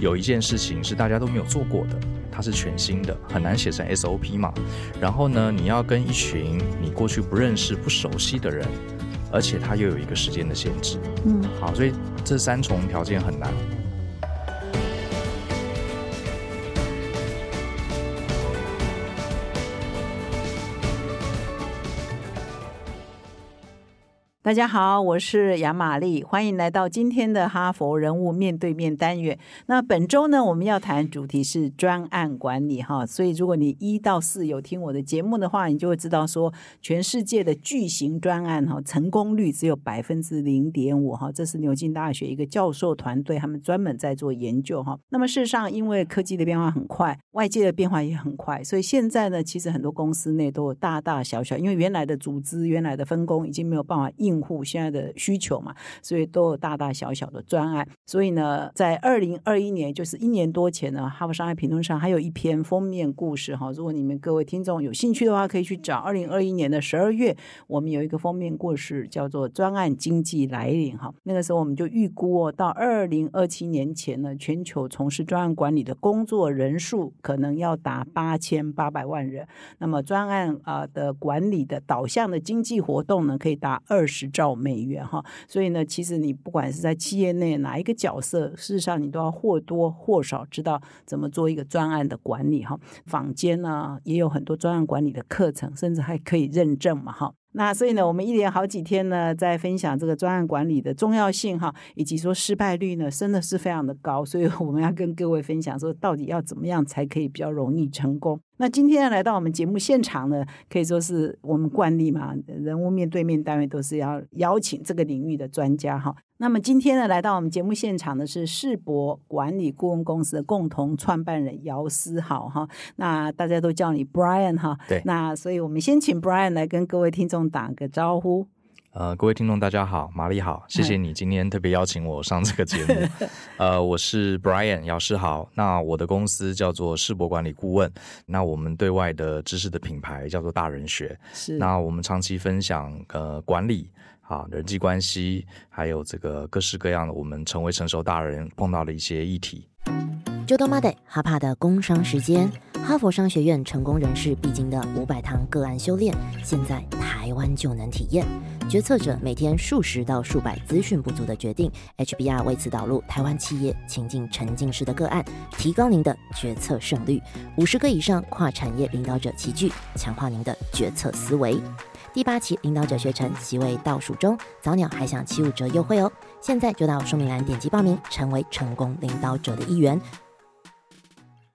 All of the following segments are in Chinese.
有一件事情是大家都没有做过的，它是全新的，很难写成 SOP 嘛。然后呢，你要跟一群你过去不认识、不熟悉的人，而且它又有一个时间的限制。嗯，好，所以这三重条件很难。大家好，我是杨玛丽，欢迎来到今天的哈佛人物面对面单元。那本周呢，我们要谈主题是专案管理哈。所以，如果你一到四有听我的节目的话，你就会知道说，全世界的巨型专案哈，成功率只有百分之零点五哈。这是牛津大学一个教授团队他们专门在做研究哈。那么，事实上，因为科技的变化很快，外界的变化也很快，所以现在呢，其实很多公司内都有大大小小，因为原来的组织、原来的分工已经没有办法应。用户现在的需求嘛，所以都有大大小小的专案。所以呢，在二零二一年，就是一年多前呢，《哈佛商业评论》上还有一篇封面故事哈。如果你们各位听众有兴趣的话，可以去找。二零二一年的十二月，我们有一个封面故事叫做“专案经济来临”哈。那个时候我们就预估哦，到二零二七年前呢，全球从事专案管理的工作人数可能要达八千八百万人。那么专案啊的管理的导向的经济活动呢，可以达二十。兆美元哈，所以呢，其实你不管是在企业内哪一个角色，事实上你都要或多或少知道怎么做一个专案的管理哈。坊间呢也有很多专案管理的课程，甚至还可以认证嘛哈。那所以呢，我们一连好几天呢，在分享这个专案管理的重要性哈，以及说失败率呢，真的是非常的高。所以我们要跟各位分享说，到底要怎么样才可以比较容易成功。那今天来到我们节目现场呢，可以说是我们惯例嘛，人物面对面单位都是要邀请这个领域的专家哈。那么今天呢，来到我们节目现场的是世博管理顾问公司的共同创办人姚思豪哈。那大家都叫你 Brian 哈。对。那所以我们先请 Brian 来跟各位听众打个招呼。呃，各位听众大家好，玛丽好，谢谢你今天特别邀请我上这个节目。呃，我是 Brian 姚世豪。那我的公司叫做世博管理顾问。那我们对外的知识的品牌叫做大人学。是。那我们长期分享呃管理。啊，人际关系，还有这个各式各样的，我们成为成熟大人碰到的一些议题。就到 Monday 哈帕的工商时间，哈佛商学院成功人士必经的五百堂个案修炼，现在台湾就能体验。决策者每天数十到数百资讯不足的决定，HBR 为此导入台湾企业情境沉浸式的个案，提高您的决策胜率。五十个以上跨产业领导者齐聚，强化您的决策思维。第八期领导者学成席位倒数中，早鸟还享七五折优惠哦！现在就到说明栏点击报名，成为成功领导者的一员。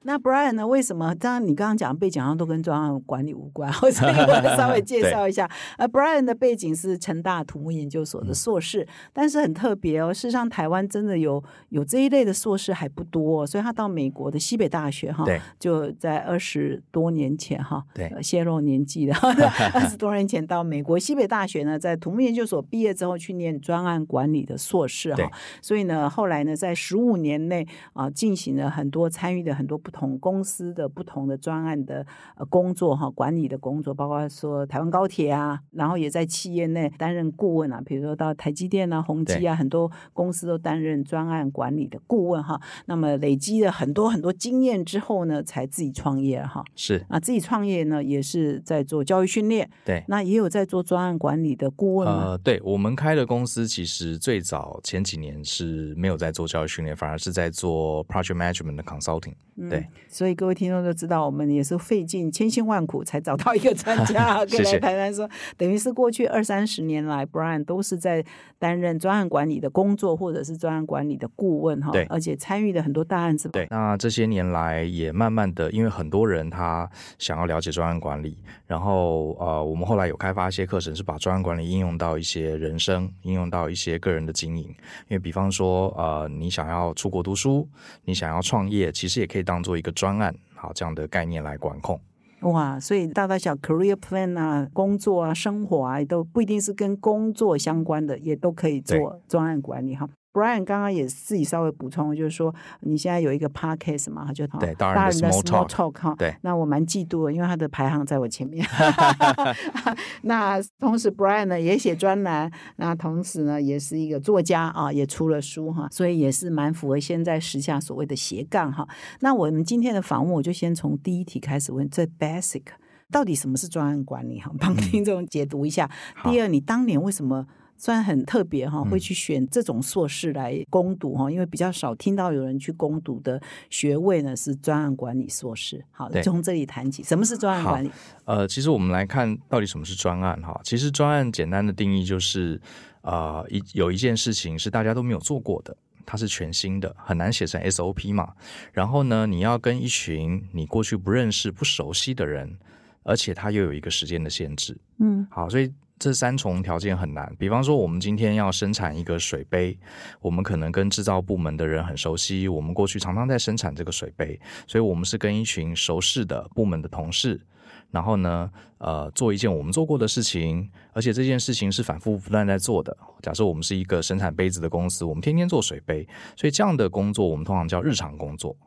那 Brian 呢？为什么？当然，你刚刚讲的背景上都跟专案管理无关，所以我稍微介绍一下。呃，Brian 的背景是成大土木研究所的硕士，但是很特别哦。事实上，台湾真的有有这一类的硕士还不多，所以他到美国的西北大学哈，就在二十多年前哈，对，泄露年纪的 二十多年前到美国西北大学呢，在土木研究所毕业之后去念专案管理的硕士哈，所以呢，后来呢，在十五年内啊，进行了很多参与的很多不。同公司的不同的专案的呃工作哈，管理的工作，包括说台湾高铁啊，然后也在企业内担任顾问啊，比如说到台积电啊、宏基啊，很多公司都担任专案管理的顾问哈。那么累积了很多很多经验之后呢，才自己创业哈。是啊，自己创业呢，也是在做教育训练。对，那也有在做专案管理的顾问呃，对我们开的公司，其实最早前几年是没有在做教育训练，反而是在做 project management 的 consulting。对。所以各位听众都知道，我们也是费尽千辛万苦才找到一个专家，跟来谈谈说，等于是过去二三十年来，Brian 都是在担任专案管理的工作，或者是专案管理的顾问哈。对，而且参与的很多大案子。对，那这些年来也慢慢的，因为很多人他想要了解专案管理，然后呃，我们后来有开发一些课程，是把专案管理应用到一些人生，应用到一些个人的经营。因为比方说，呃，你想要出国读书，你想要创业，其实也可以当做一个专案，好这样的概念来管控。哇，所以大大小 career plan 啊，工作啊，生活啊，都不一定是跟工作相关的，也都可以做专案管理哈。Brian 刚刚也自己稍微补充，就是说你现在有一个 podcast 嘛，就对大大人的 small talk 哈，对那我蛮嫉妒的，因为他的排行在我前面。那同时 Brian 呢也写专栏，那同时呢也是一个作家啊，也出了书哈，所以也是蛮符合现在时下所谓的斜杠哈。那我们今天的访问，我就先从第一题开始问，最 basic 到底什么是专案管理哈，帮听众解读一下。好第二，你当年为什么？虽然很特别哈，嗯会去选这种硕士来攻读哈，因为比较少听到有人去攻读的学位呢是专案管理硕士。好，对从这里谈起，什么是专案管理？呃，其实我们来看到底什么是专案哈。其实专案简单的定义就是，呃，一有一件事情是大家都没有做过的，它是全新的，很难写成 SOP 嘛。然后呢，你要跟一群你过去不认识、不熟悉的人，而且它又有一个时间的限制。嗯好，所以这三重条件很难。比方说，我们今天要生产一个水杯，我们可能跟制造部门的人很熟悉，我们过去常常在生产这个水杯，所以我们是跟一群熟识的部门的同事。然后呢，呃，做一件我们做过的事情，而且这件事情是反复不断在做的。假设我们是一个生产杯子的公司，我们天天做水杯，所以这样的工作我们通常叫日常工作。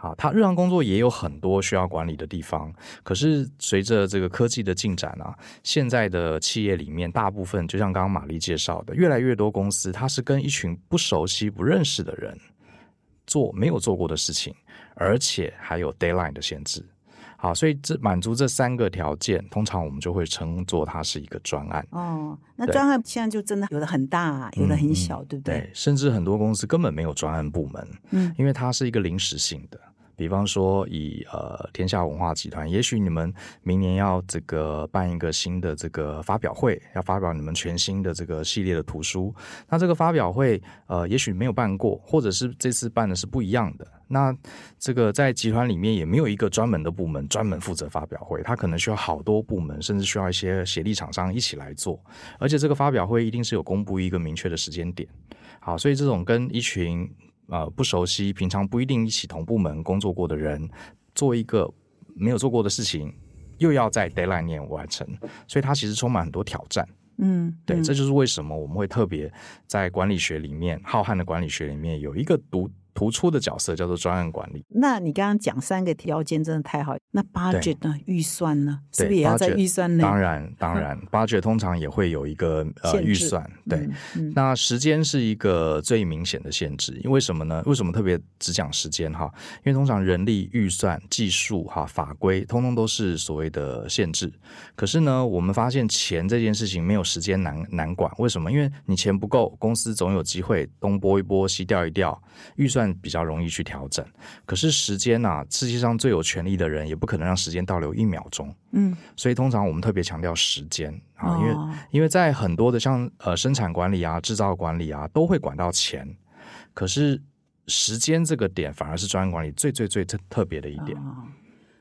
好，他日常工作也有很多需要管理的地方，可是随着这个科技的进展啊，现在的企业里面大部分，就像刚刚玛丽介绍的，越来越多公司它是跟一群不熟悉、不认识的人做没有做过的事情，而且还有 deadline 的限制。好，所以这满足这三个条件，通常我们就会称作它是一个专案。哦，那专案现在就真的有的很大，有的很小，对不对？对，甚至很多公司根本没有专案部门，嗯，因为它是一个临时性的。比方说以，呃天下文化集团，也许你们明年要这个办一个新的这个发表会，要发表你们全新的这个系列的图书。那这个发表会，呃，也许没有办过，或者是这次办的是不一样的。那这个在集团里面也没有一个专门的部门专门负责发表会，它可能需要好多部门，甚至需要一些协力厂商一起来做。而且这个发表会一定是有公布一个明确的时间点。好，所以这种跟一群呃不熟悉、平常不一定一起同部门工作过的人，做一个没有做过的事情，又要在 deadline 年完成，所以它其实充满很多挑战。嗯，对，嗯这就是为什么我们会特别在管理学里面，浩瀚的管理学里面有一个独突出的角色，叫做专案管理。那你刚刚讲三个条件真的太好，那 budget 呢？预算呢？是不是也要在预算内？当然，当然，budget 通常也会有一个呃预算，对。嗯嗯那时间是一个最明显的限制，因为什么呢？为什么特别只讲时间哈？因为通常人力、预算、技术哈、法规，通通都是所谓的限制。可是呢，我们发现钱这件事情没有时间难难管，为什么？因为你钱不够，公司总有机会东拨一拨、西调一调，预算比较容易去调整。可是时间呐、世界上最有权力的人也不可能让时间倒流一秒钟。嗯，所以通常我们特别强调时间啊，因为、哦因为在很多的像呃生产管理啊、制造管理啊，都会管到钱，可是时间这个点反而是专业管理最最最特特别的一点。哦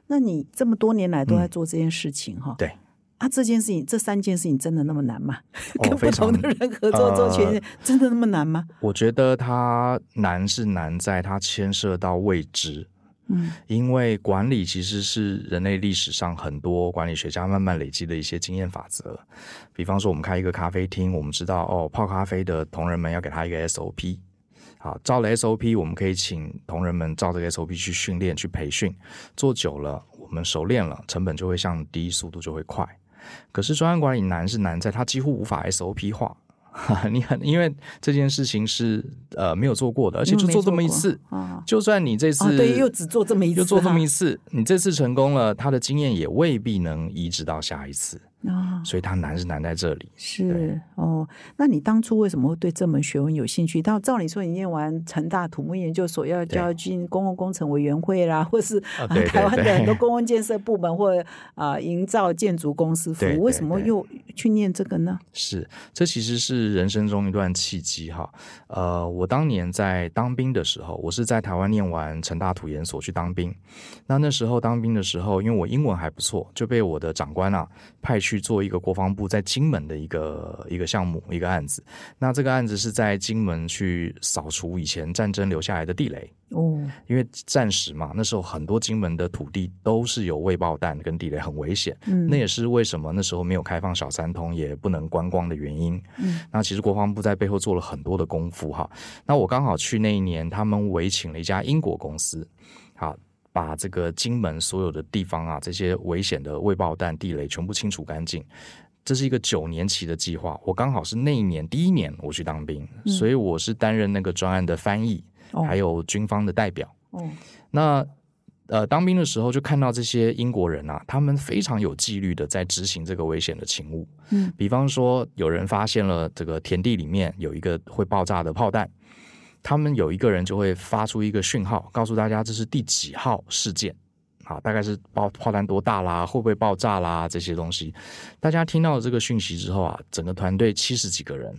那你这么多年来都在做这件事情哈、嗯对啊，这件事情这三件事情真的那么难吗？跟不同的人合作做全呃真的那么难吗？我觉得它难是难在它牵涉到未知，嗯因为管理其实是人类历史上很多管理学家慢慢累积的一些经验法则。比方说，我们开一个咖啡厅，我们知道哦，泡咖啡的同仁们要给他一个 SOP。好，照了 SOP，我们可以请同仁们照这个 SOP 去训练、去培训，做久了，我们熟练了，成本就会降低，速度就会快。可是专案管理难是难在它几乎无法 SOP 化，你很因为这件事情是呃没有做过的，而且就做这么一次，啊。就算你这次、哦，对，又只做这么一次，就做这么一次次，你这次成功了，他的经验也未必能移植到下一次，啊，所以它难是难在这里。是哦。那你当初为什么会对这门学问有兴趣？到照理说，你念完成大土木研究所，要就要进公共工程委员会啦，或是台湾的很多公共建设部门或啊营造建筑公司服务，对对为什么又去念这个呢？是，这其实是人生中一段契机哈。呃，我当年在当兵的时候，我是在台湾念完成大土研所去当兵。那那时候当兵的时候，因为我英文还不错，就被我的长官啊派去去做一个国防部在金门的一个一个项目一个案子。那这个案子是在金门去扫除以前战争留下来的地雷。哦，因为战时嘛，那时候很多金门的土地都是有未爆弹跟地雷，很危险。嗯，那也是为什么那时候没有开放小三通，也不能观光的原因。嗯，那其实国防部在背后做了很多的功夫哈。那我刚好去那一年，他们委请了一家英国公司，好把这个金门所有的地方啊，这些危险的未爆弹地雷全部清除干净。这是一个九年期的计划，我刚好是那一年第一年我去当兵，所以我是担任那个专案的翻译。还有军方的代表，哦，那呃，当兵的时候就看到这些英国人啊，他们非常有纪律的在执行这个危险的勤务。嗯，比方说有人发现了这个田地里面有一个会爆炸的炮弹，他们有一个人就会发出一个讯号，告诉大家这是第几号事件，啊，大概是爆炮弹多大啦，会不会爆炸啦这些东西。大家听到这个讯息之后啊，整个团队七十几个人，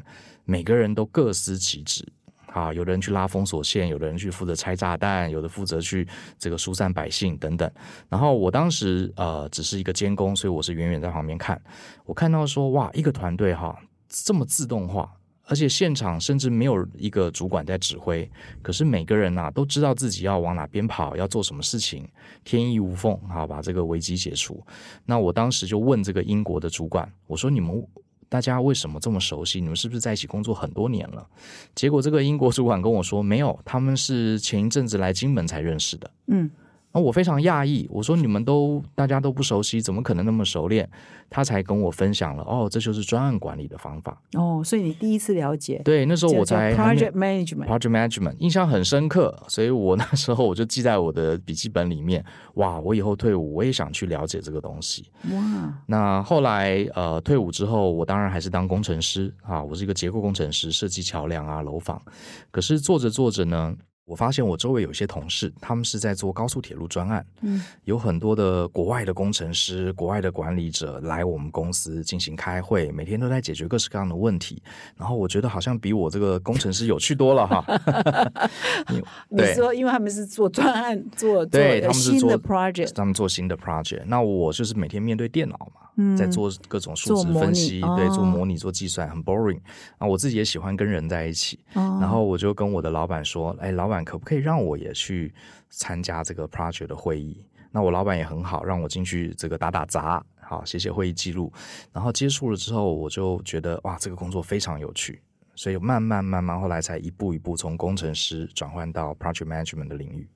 每个人都各司其职。啊，有的人去拉封锁线，有的人去负责拆炸弹，有的负责去这个疏散百姓等等。然后我当时呃只是一个监工，所以我是远远在旁边看。我看到说哇，一个团队哈这么自动化，而且现场甚至没有一个主管在指挥，可是每个人呐都知道自己要往哪边跑，要做什么事情，天衣无缝，好把这个危机解除。那我当时就问这个英国的主管，我说你们。大家为什么这么熟悉？你们是不是在一起工作很多年了？结果这个英国主管跟我说，没有，他们是前一阵子来金门才认识的。嗯。那我非常讶异，我说你们都大家都不熟悉，怎么可能那么熟练？他才跟我分享了，哦，这就是专案管理的方法。哦，所以你第一次了解？对，那时候我才 project management，project management 印象很深刻，所以我那时候我就记在我的笔记本里面。哇，我以后退伍我也想去了解这个东西。哇，那后来呃退伍之后，我当然还是当工程师啊，我是一个结构工程师，设计桥梁啊、楼房。可是做着做着呢。我发现我周围有些同事，他们是在做高速铁路专案，嗯，有很多的国外的工程师、国外的管理者来我们公司进行开会，每天都在解决各式各样的问题。然后我觉得好像比我这个工程师有趣多了哈。你说，因为他们是做专案，做对他们是做 project，他们做新的 project。那我就是每天面对电脑嘛，在做各种数值分析，对，做模拟、做计算，很 boring。啊，我自己也喜欢跟人在一起，然后我就跟我的老板说：“哎，老板。”可不可以让我也去参加这个 project 的会议？那我老板也很好，让我进去这个打打杂，好写写会议记录。然后接触了之后，我就觉得哇，这个工作非常有趣，所以慢慢慢慢，后来才一步一步从工程师转换到 project management 的领域。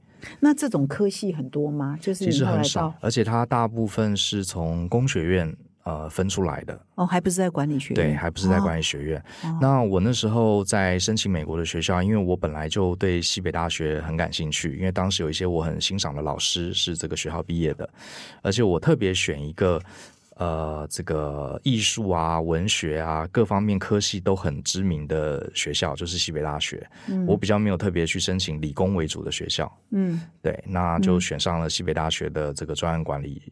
那这种科系很多吗？就是其实很少，而且它大部分是从工学院。呃，分出来的哦，还不是在管理学院，对，还不是在管理学院。那我那时候在申请美国的学校，因为我本来就对西北大学很感兴趣，因为当时有一些我很欣赏的老师是这个学校毕业的，而且我特别选一个呃，这个艺术啊、文学啊各方面科系都很知名的学校，就是西北大学。我比较没有特别去申请理工为主的学校，嗯，对，那就选上了西北大学的这个专案管理。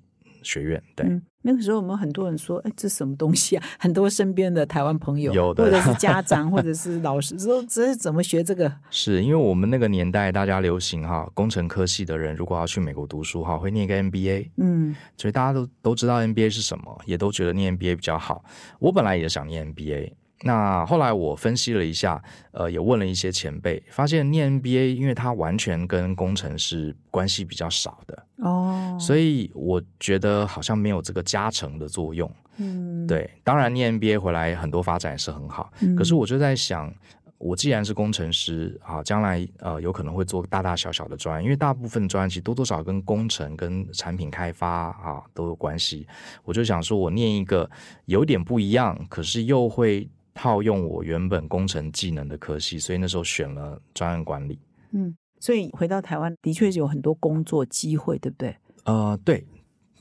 学院对，那个时候我们很多人说：“哎，这什么东西啊？” 很多身边的台湾朋友，有的，或者是家长，或者是老师，说这是怎么学这个？是因为我们那个年代，大家流行哈，工程科系的人如果要去美国读书哈，会念一个 MBA，嗯，所以大家都都知道 MBA 是什么，也都觉得念 MBA 比较好。我本来也想念 MBA。那后来我分析了一下，呃，也问了一些前辈，发现念 MBA，因为它完全跟工程师关系比较少的哦，所以我觉得好像没有这个加成的作用。嗯，对，当然念 MBA 回来很多发展是很好，可是我就在想，我既然是工程师啊，将来呃有可能会做大大小小的专，因为大部分专其实多多少跟工程跟产品开发啊都有关系。我就想说，我念一个有点不一样，可是又会。套用我原本工程技能的科系，所以那时候选了专案管理。嗯，所以回到台湾的确是有很多工作机会，对不对？呃，对，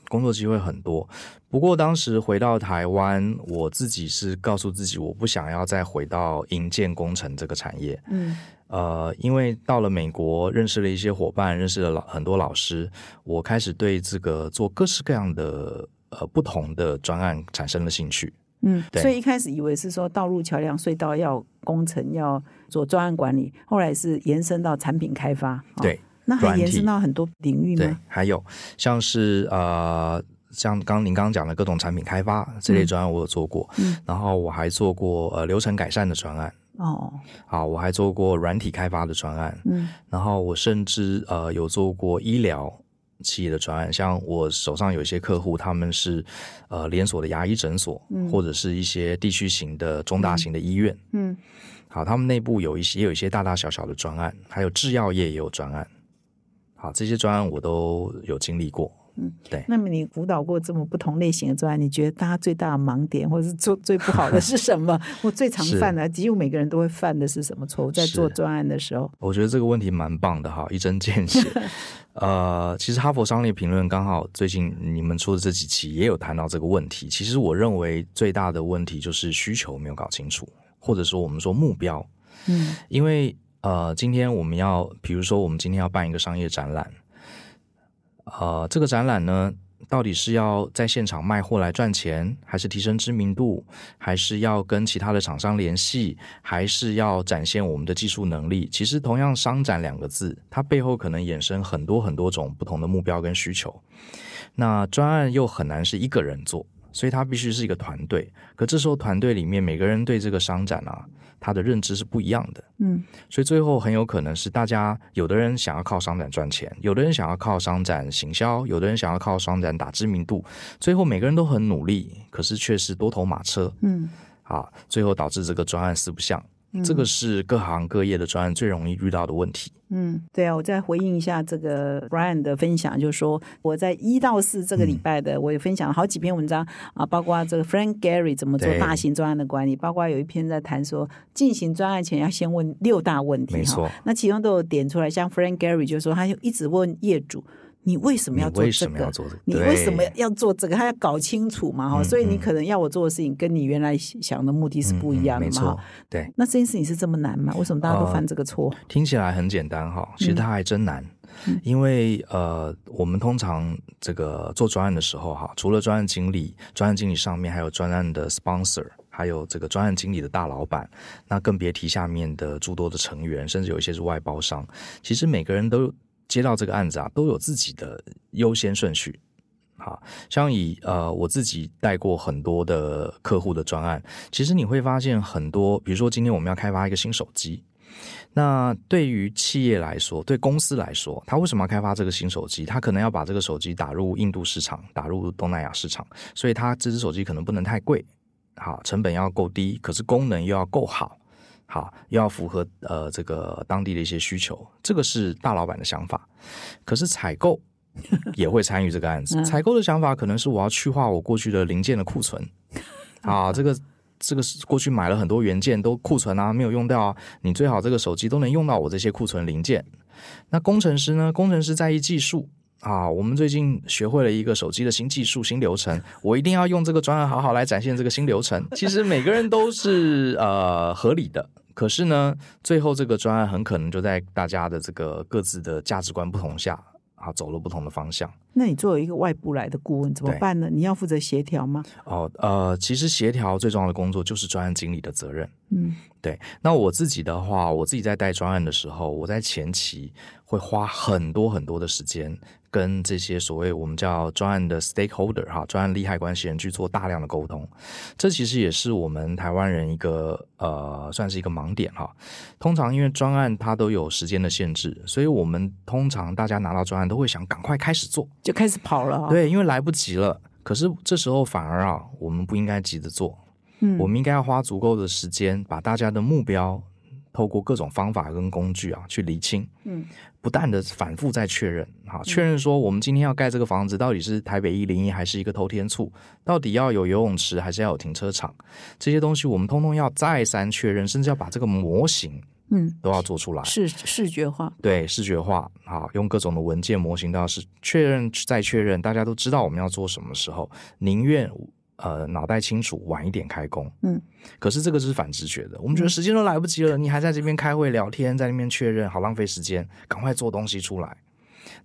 工作机会很多。不过当时回到台湾，我自己是告诉自己，我不想要再回到营建工程这个产业。嗯，呃，因为到了美国，认识了一些伙伴，认识了老很多老师，我开始对这个做各式各样的呃不同的专案产生了兴趣。嗯，所以一开始以为是说道路、桥梁、隧道要工程要做专案管理，后来是延伸到产品开发。对，那还延伸到很多领域吗？对，还有像是呃像刚刚您刚刚讲的各种产品开发这类专案，我有做过。嗯。然后我还做过呃流程改善的专案，哦，好，我还做过软体开发的专案，嗯。然后我甚至呃有做过医疗企业的专案，像我手上有一些客户，他们是呃连锁的牙医诊所，或者是一些地区型的中大型的医院。嗯好，他们内部有一些也有一些大大小小的专案，还有制药业也有专案。好，这些专案我都有经历过。嗯，对那么你辅导过这么不同类型的专案，你觉得大家最大的盲点，或者是做最不好的是什么？我最常犯的，几乎每个人都会犯的是什么错误？在做专案的时候，我觉得这个问题蛮棒的哈，一针见血。呃，其实哈佛商业评论刚好最近你们出的这几期也有谈到这个问题。其实我认为最大的问题就是需求没有搞清楚，或者说我们说目标。嗯因为呃，今天我们要，比如说我们今天要办一个商业展览，呃，这个展览呢，到底是要在现场卖货来赚钱，还是提升知名度，还是要跟其他的厂商联系，还是要展现我们的技术能力？其实，同样“商展”两个字，它背后可能衍生很多很多种不同的目标跟需求。那专案又很难是一个人做，所以它必须是一个团队。可这时候团队里面每个人对这个商展啊，他的认知是不一样的。嗯所以最后很有可能是大家有的人想要靠商展赚钱，有的人想要靠商展行销，有的人想要靠商展打知名度。最后每个人都很努力，可是却是多头马车嗯啊，最后导致这个专案四不像。这个是各行各业的专案最容易遇到的问题。嗯，对啊，我再回应一下这个 Brian 的分享，就是说我在一到四这个礼拜的，我也分享了好几篇文章啊，包括这个 Frank Gary 怎么做大型专案的管理，包括有一篇在谈说进行专案前要先问六大问题没错，那其中都有点出来，像 Frank Gary 就说他就一直问业主。你为什么要做这个？你为什么要做这个？他要搞清楚嘛，哈、嗯所以你嗯可能要我做的事情跟你原来想的目的是不一样的嘛，对，那这件事情是这么难吗？为什么大家都呃犯这个错？听起来很简单哈，其实它还真难。因为呃，我们通常这个做专案的时候哈，除了专案经理，专案经理上面还有专案的 sponsor，还有这个专案经理的大老板，那更别提下面的诸多的成员，甚至有一些是外包商。其实每个人都接到这个案子啊，都有自己的优先顺序。好像以呃我自己带过很多的客户的专案，其实你会发现很多，比如说今天我们要开发一个新手机，那对于企业来说，对公司来说，他为什么要开发这个新手机？他可能要把这个手机打入印度市场，打入东南亚市场，所以他这只手机可能不能太贵，好，成本要够低，可是功能又要够好，好，又要符合呃这个当地的一些需求，这个是大老板的想法。可是采购 也会参与这个案子，采购的想法可能是我要去化我过去的零件的库存，啊，这个。这个是过去买了很多元件都库存啊，没有用掉啊。你最好这个手机都能用到我这些库存零件。那工程师呢？工程师在意技术啊。我们最近学会了一个手机的新技术、新流程，我一定要用这个专案好好来展现这个新流程。其实每个人都是呃合理的，可是呢，最后这个专案很可能就在大家的这个各自的价值观不同下啊，走了不同的方向。那你作为一个外部来的顾问怎么办呢？你要负责协调吗？哦，呃，其实协调最重要的工作就是专案经理的责任。嗯对，那我自己的话，我自己在带专案的时候，我在前期会花很多很多的时间，跟这些所谓我们叫专案的 stakeholder 哈，专案利害关系人去做大量的沟通。这其实也是我们台湾人一个呃，算是一个盲点哈。通常因为专案它都有时间的限制，所以我们通常大家拿到专案都会想赶快开始做，就开始跑了、哦。，对，因为来不及了。可是这时候反而啊，我们不应该急着做，嗯。我们应该要花足够的时间，把大家的目标透过各种方法跟工具啊去厘清，嗯，不断的反复再确认，好，确认说我们今天要盖这个房子到底是台北一零一还是一个偷天厝，到底要有游泳池还是要有停车场，这些东西我们通通要再三确认，甚至要把这个模型嗯，都要做出来。视视觉化。对视觉化，好，用各种的文件模型都要是确认再确认，大家都知道我们要做什么时候，宁愿呃脑袋清楚，晚一点开工。嗯，可是这个是反直觉的，我们觉得时间都来不及了，你还在这边开会聊天，在那边确认，好浪费时间，赶快做东西出来。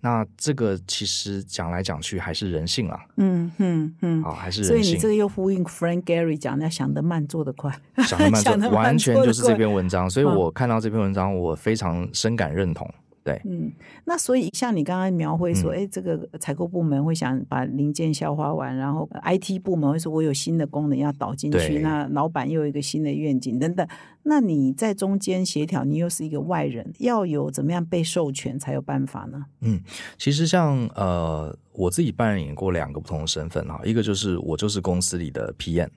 那这个其实讲来讲去还是人性啊，嗯嗯嗯。啊，还是人性所以你这。个又呼应 Frank Gary 讲的，要想得慢，做得快。想得慢做，完全就是这篇文章，所以嗯我看到这篇文章，我非常深感认同。对，嗯，那所以像你刚刚描绘说，嗯哎、这个采购部门会想把零件消化完，然后 IT 部门会说我有新的功能要导进去，那老板又有一个新的愿景等等。那你在中间协调，你又是一个外人，要有怎么样被授权才有办法呢？嗯其实像呃，我自己扮演过两个不同的身份哈，一个就是我就是公司里的 PM，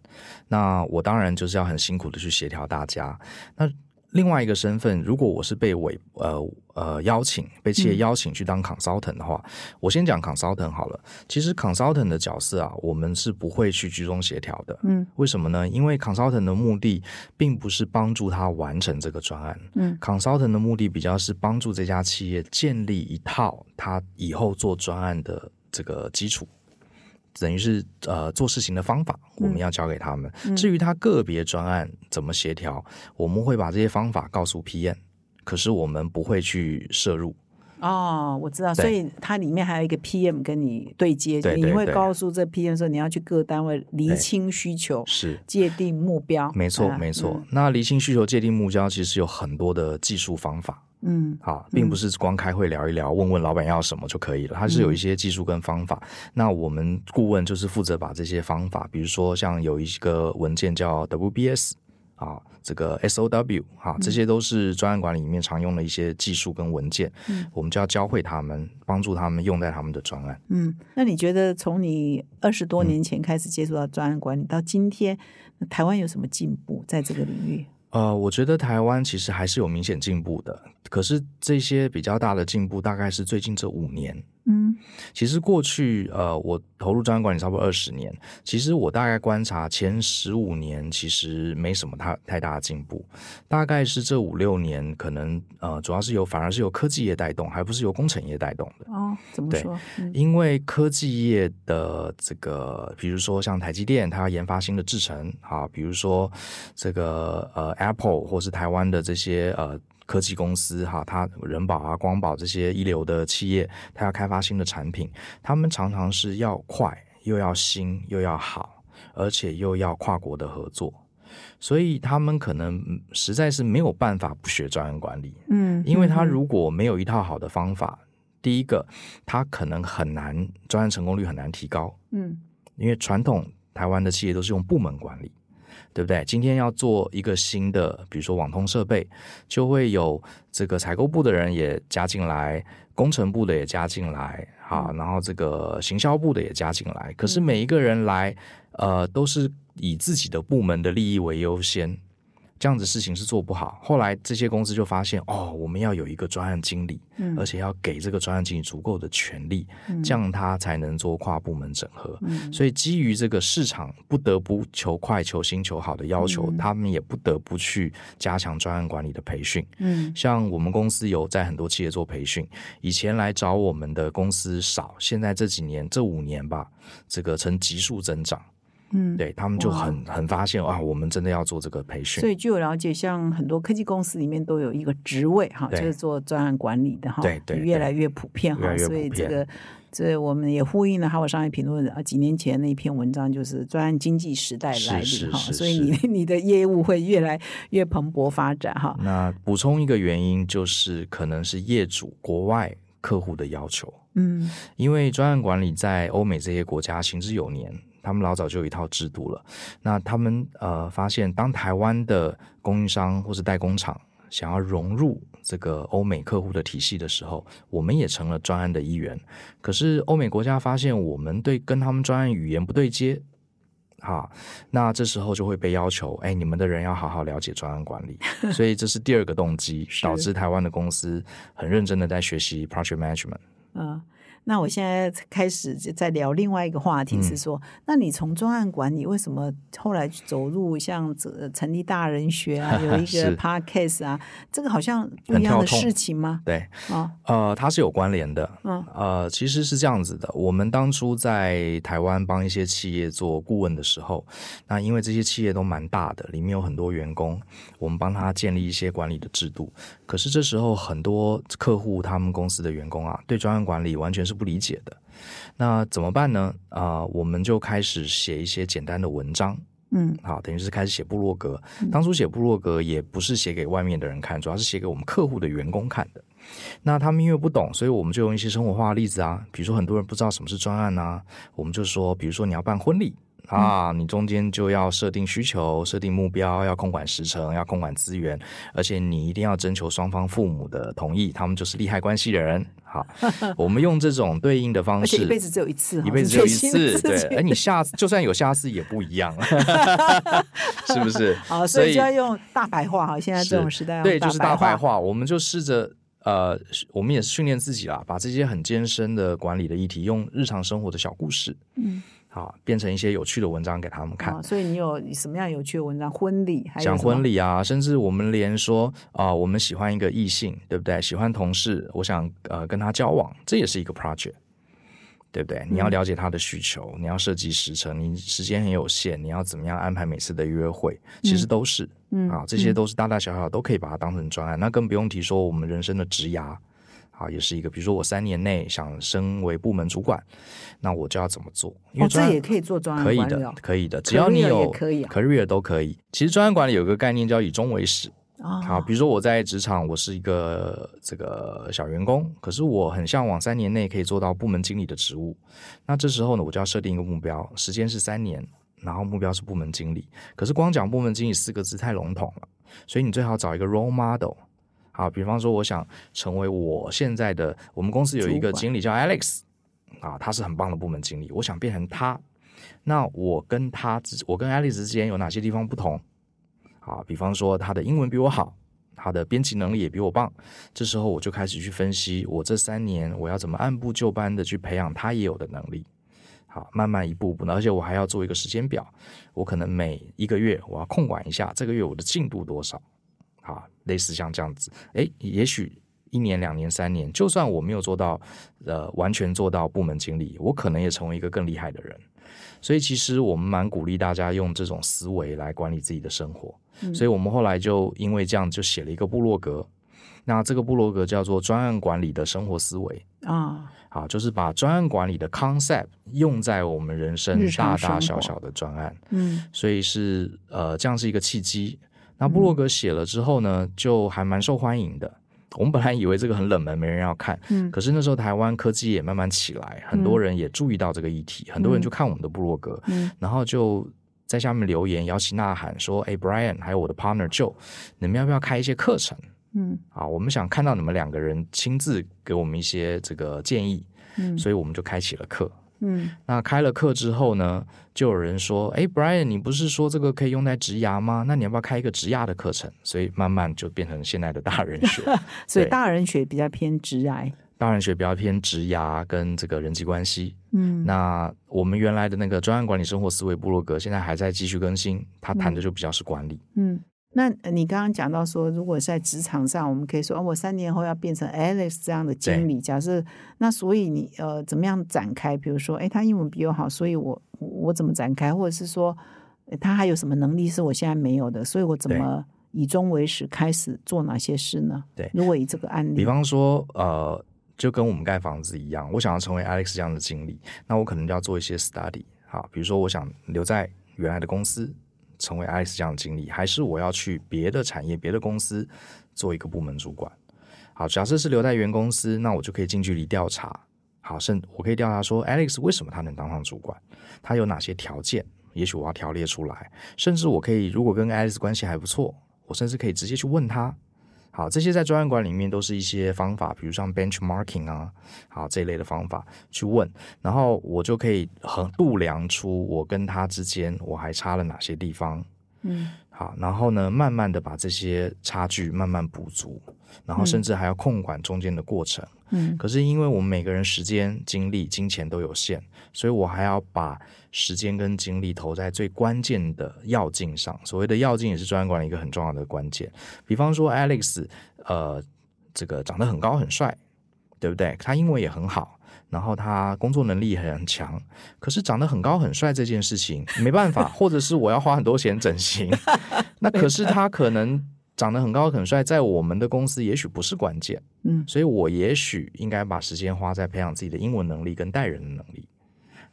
那我当然就是要很辛苦的去协调大家。那另外一个身份，如果我是被委呃呃邀请被企业邀请去当 consultant 的话，我先讲 consultant 好了。其实 consultant 的角色啊，我们是不会去居中协调的。嗯，为什么呢？因为 consultant 的目的并不是帮助他完成这个专案。嗯，consultant 的目的比较是帮助这家企业建立一套他以后做专案的这个基础。等于是呃做事情的方法，我们要教给他们。至于他个别专案怎么协调，我们会把这些方法告诉 PM，可是我们不会去摄入。哦，我知道，所以它里面还有一个 PM 跟你对接，你会告诉这 PM 说你要去各单位厘清需求，是，界定目标。没错，啊没错。嗯那厘清需求界定目标，其实有很多的技术方法。嗯好，并不是光开会聊一聊，问问老板要什么就可以了，它是有一些技术跟方法。那我们顾问就是负责把这些方法，比如说像有一个文件叫 WBS 啊，这个 SOW 啊，这些都是专案管理里面常用的一些技术跟文件，嗯我们就要教会他们，帮助他们用在他们的专案。嗯，那你觉得从你二十嗯多年前开始接触到专案管理，到今天，台湾有什么进步在这个领域？呃，我觉得台湾其实还是有明显进步的，可是这些比较大的进步大概是最近这五年。嗯其实过去呃，我投入专案管理差不多二十年，其实我大概观察前十五年，其实没什么太太大的进步，大概是这五六年可能呃，主要是由反而是由科技业带动，还不是由工程业带动的。哦，怎么对说？嗯因为科技业的这个，比如说像台积电，它要研发新的制程啊，比如说这个呃 Apple 或是台湾的这些呃科技公司哈，它人保啊、光保这些一流的企业，它要开发新的产品，他们常常是要快，又要新，又要好，而且又要跨国的合作。所以他们可能嗯实在是没有办法不学专案管理，嗯，因为他嗯。如果没有一套好的方法，第一个他可能很难专案成功率很难提高，嗯。因为传统台湾的企业都是用部门管理，对不对？今天要做一个新的，比如说网通设备，就会有这个采购部的人也加进来，工程部的也加进来，好，然后这个行销部的也加进来。可是每一个人来，呃，都是以自己的部门的利益为优先。这样子事情是做不好。后来这些公司就发现，哦，我们要有一个专案经理，嗯而且要给这个专案经理足够的权利，这样他才能做跨部门整合。嗯所以基于这个市场不得不求快、求新、求好的要求，嗯他们也不得不去加强专案管理的培训。嗯像我们公司有在很多企业做培训，以前来找我们的公司少，现在这几年这五年吧，这个呈急速增长。嗯，对他们就很很发现啊，我们真的要做这个培训所。以据我了解，像很多科技公司里面都有一个职位哈，就是做专案管理的哈，对对对越来越普遍哈，所以这个。这我们也呼应了《哈佛商业评论》啊，几年前那一篇文章，就是专案经济时代来临哈，所以你你的业务会越来越蓬勃发展哈。那补充一个原因，就是可能是业主国外客户的要求，嗯因为专案管理在欧美这些国家行之有年，他们老早就有一套制度了。那他们呃发现，当台湾的供应商或是代工厂想要融入这个欧美客户的体系的时候，我们也成了专案的一员。可是欧美国家发现我们对跟他们专案语言不对接。好，那这时候就会被要求，哎，你们的人要好好了解专案管理，所以这是第二个动机，导致台湾的公司很认真的在学习 project management。嗯。那我现在开始在聊另外一个话嗯题，是说，那你从专案管理为什么后来走入像成立大人学啊，有一 个 podcast 啊，这个好像不一样的事情吗？对，哦，呃，它是有关联的。嗯呃，其实是这样子的，我们当初在台湾帮一些企业做顾问的时候，那因为这些企业都蛮大的，里面有很多员工，我们帮他建立一些管理的制度。可是这时候很多客户他们公司的员工啊，对专案管理完全是不理解的。那怎么办呢？啊、我们就开始写一些简单的文章。嗯好，等于是开始写部落格。当初写部落格也不是写给外面的人看，主要是写给我们客户的员工看的。那他们因为不懂，所以我们就用一些生活化的例子啊，比如说很多人不知道什么是专案啊，我们就说，比如说你要办婚礼。啊，你中间就要设定需求、设定目标，要控管时程，要控管资源，而且你一定要征求双方父母的同意，他们就是利害关系人。好，我们用这种对应的方式，一辈子只有一次，一辈子只有一次，对。而，你下次就算有下次也不一样，是不是？好，所以就要用大白话哈。现在这种时代，对，就是大白话。我们就试着呃，我们也是训练自己啦，把这些很艰深的管理的议题，用日常生活的小故事，嗯。好，变成一些有趣的文章给他们看。所以你有什么样有趣的文章？婚礼，讲婚礼啊，甚至我们连说啊，我们喜欢一个异性，对不对？喜欢同事，我想呃跟他交往，这也是一个 project，对不对？你要了解他的需求，你要设计时程，你时间很有限，你要怎么样安排每次的约会？其实都是，嗯啊，这些都是大大小小都可以把它当成专案。那更不用提说我们人生的职涯。啊，也是一个，比如说我三年内想升为部门主管，那我就要怎么做？因为这也可以做专案可以的，可以的，只要你有可以 career 都可以。其实专案管理有个概念叫以终为始啊。好，比如说我在职场，我是一个这个小员工，可是我很向往三年内可以做到部门经理的职务。那这时候呢，我就要设定一个目标，时间是三年，然后目标是部门经理。可是光讲部门经理四个字太笼统了，所以你最好找一个 role model。啊，比方说，我想成为我现在的我们公司有一个经理叫 Alex，啊，他是很棒的部门经理，我想变成他。那我跟他之，我跟 Alex 之间有哪些地方不同？啊，比方说他的英文比我好，他的编辑能力也比我棒。这时候我就开始去分析，我这三年我要怎么按部就班的去培养他也有的能力。好，慢慢一步步，而且我还要做一个时间表，我可能每一个月我要控管一下这个月我的进度多少。啊，类似像这样子，哎，也许一年、两年、三年，就算我没有做到，呃，完全做到部门经理，我可能也成为一个更厉害的人。所以，其实我们蛮鼓励大家用这种思维来管理自己的生活。所以我们后来就因为这样，就写了一个部落格。那这个部落格叫做“专案管理的生活思维”啊，好，就是把专案管理的 concept 用在我们人生大大小小的专案。嗯，所以是呃，这样是一个契机。那布洛格写了之后呢，就还蛮受欢迎的。我们本来以为这个很冷门，没人要看。嗯。可是那时候台湾科技也慢慢起来，很多人也注意到这个议题，很多人就看我们的布洛格，嗯。然后就在下面留言，摇旗呐喊说：“哎，Brian，还有我的 partner Joe，你们要不要开一些课程？嗯。啊，我们想看到你们两个人亲自给我们一些这个建议。嗯。所以我们就开启了课。嗯，那开了课之后呢，就有人说：“哎，Brian，你不是说这个可以用在植牙吗？那你要不要开一个植牙的课程？”所以慢慢就变成现在的大人学。所以大人学比较偏植癌，大人学比较偏植牙跟这个人际关系。嗯，那我们原来的那个专案管理生活思维部落格，现在还在继续更新，他谈的就比较是管理。嗯。那你刚刚讲到说，如果在职场上，我们可以说，哦，我三年后要变成 Alex 这样的经理。假设那，所以你呃，怎么样展开？比如说，哎，他英文比我好，所以我我怎么展开？或者是说，他还有什么能力是我现在没有的？所以我怎么以终为始，开始做哪些事呢？对，如果以这个案例，比方说，呃，就跟我们盖房子一样，我想要成为 Alex 这样的经理，那我可能就要做一些 study。好，比如说，我想留在原来的公司。成为 Alex 这样的经理，还是我要去别的产业、别的公司做一个部门主管？好，假设是留在原公司，那我就可以近距离调查。好，甚我可以调查说，Alex 为什么他能当上主管？他有哪些条件？也许我要条列出来。甚至我可以，如果跟 Alex 关系还不错，我甚至可以直接去问他。好，这些在专案管里面都是一些方法，比如像 benchmarking 啊，好这一类的方法去问，然后我就可以很度量出我跟他之间我还差了哪些地方。嗯，好，然后呢，慢慢的把这些差距慢慢补足，然后甚至还要控管中间的过程。嗯，可是因为我们每个人时间、精力、金钱都有限，所以我还要把时间跟精力投在最关键的要境上。所谓的要境也是专业管理一个很重要的关键。比方说，Alex，呃，这个长得很高很帅，对不对？他英文也很好，然后他工作能力也很强。可是长得很高很帅这件事情没办法，或者是我要花很多钱整形，那可是他可能。长得很高很帅，在我们的公司也许不是关键，嗯，所以我也许应该把时间花在培养自己的英文能力跟待人的能力。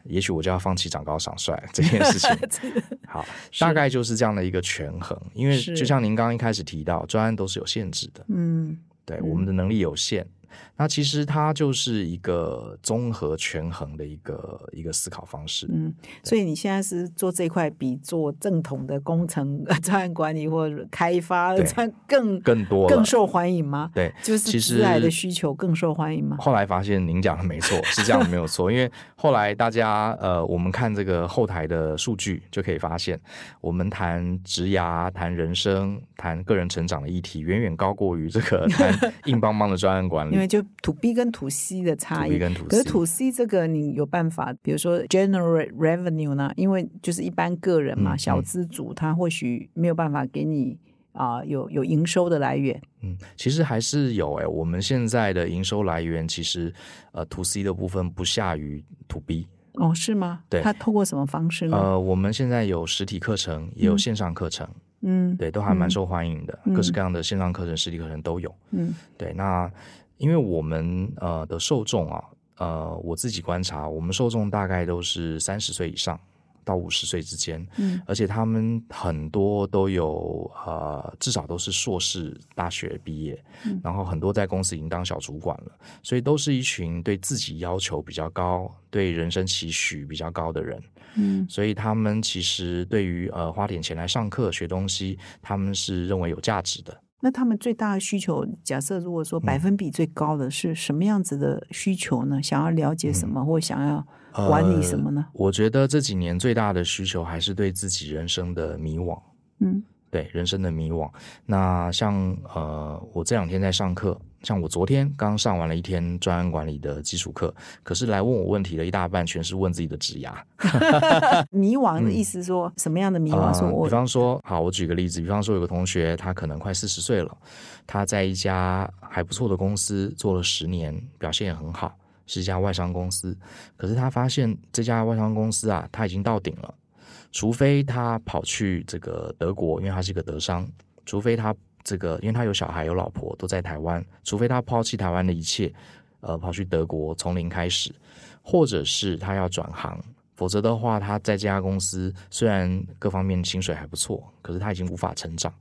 也许我就要放弃长高长帅这件事情。好，大概就是这样的一个权衡。因为就像您刚刚一开始提到，专案都是有限制的，嗯对，我们的能力有限。那其实它就是一个综合权衡的一个一个思考方式。嗯，所以你现在是做这块比做正统的工程、专案管理或者开发对专更更多更受欢迎吗？对，就是其实职癌的需求更受欢迎吗？后来发现您讲的没错，是这样没有错。因为后来大家呃，我们看这个后台的数据就可以发现，我们谈职涯、谈人生、谈个人成长的议题，远远高过于这个谈 硬邦邦的专案管理。就 to B 跟 to C 的差异 B 跟 to 可是 to C 这个你有办法，比如说 generate revenue 呢？因为就是一般个人嘛，嗯小资主他或许没有办法给你啊、有有营收的来源。嗯，其实还是有诶、我们现在的营收来源其实呃 to C 的部分不下于 to B。哦，是吗？对他透过什么方式呢？呃，我们现在有实体课程，也有线上课程，嗯，对，都还蛮嗯受欢迎的，嗯各式各样的线上课程、实体课程都有。嗯对，那因为我们呃的受众啊，呃，我自己观察，我们受众大概都是三十岁以上到五十岁之间，嗯而且他们很多都有呃，至少都是硕士大学毕业，嗯然后很多在公司已经当小主管了，所以都是一群对自己要求比较高、对人生期许比较高的人。嗯所以他们其实对于呃花点钱来上课学东西，他们是认为有价值的。那他们最大的需求，假设如果说百分比最高的是什么样子的需求呢？想要了解什么，或想要管理什么呢？我觉得这几年最大的需求还是对自己人生的迷惘，嗯对人生的迷惘。那像呃，我这两天在上课，像我昨天刚上完了一天专案管理的基础课，可是来问我问题的一大半全是问自己的职涯。迷惘的意思说、什么样的迷惘？说我呃比方说，好，我举个例子，比方说有个同学，他可能快四十岁了，他在一家还不错的公司做了十年，表现也很好，是一家外商公司。可是他发现这家外商公司啊，他已经到顶了，除非他跑去这个德国，因为他是一个德商，除非他这个，因为他有小孩有老婆都在台湾，除非他抛弃台湾的一切，呃，跑去德国从零开始，或者是他要转行。否则的话，他在这家公司虽然各方面薪水还不错，可是他已经无法成长。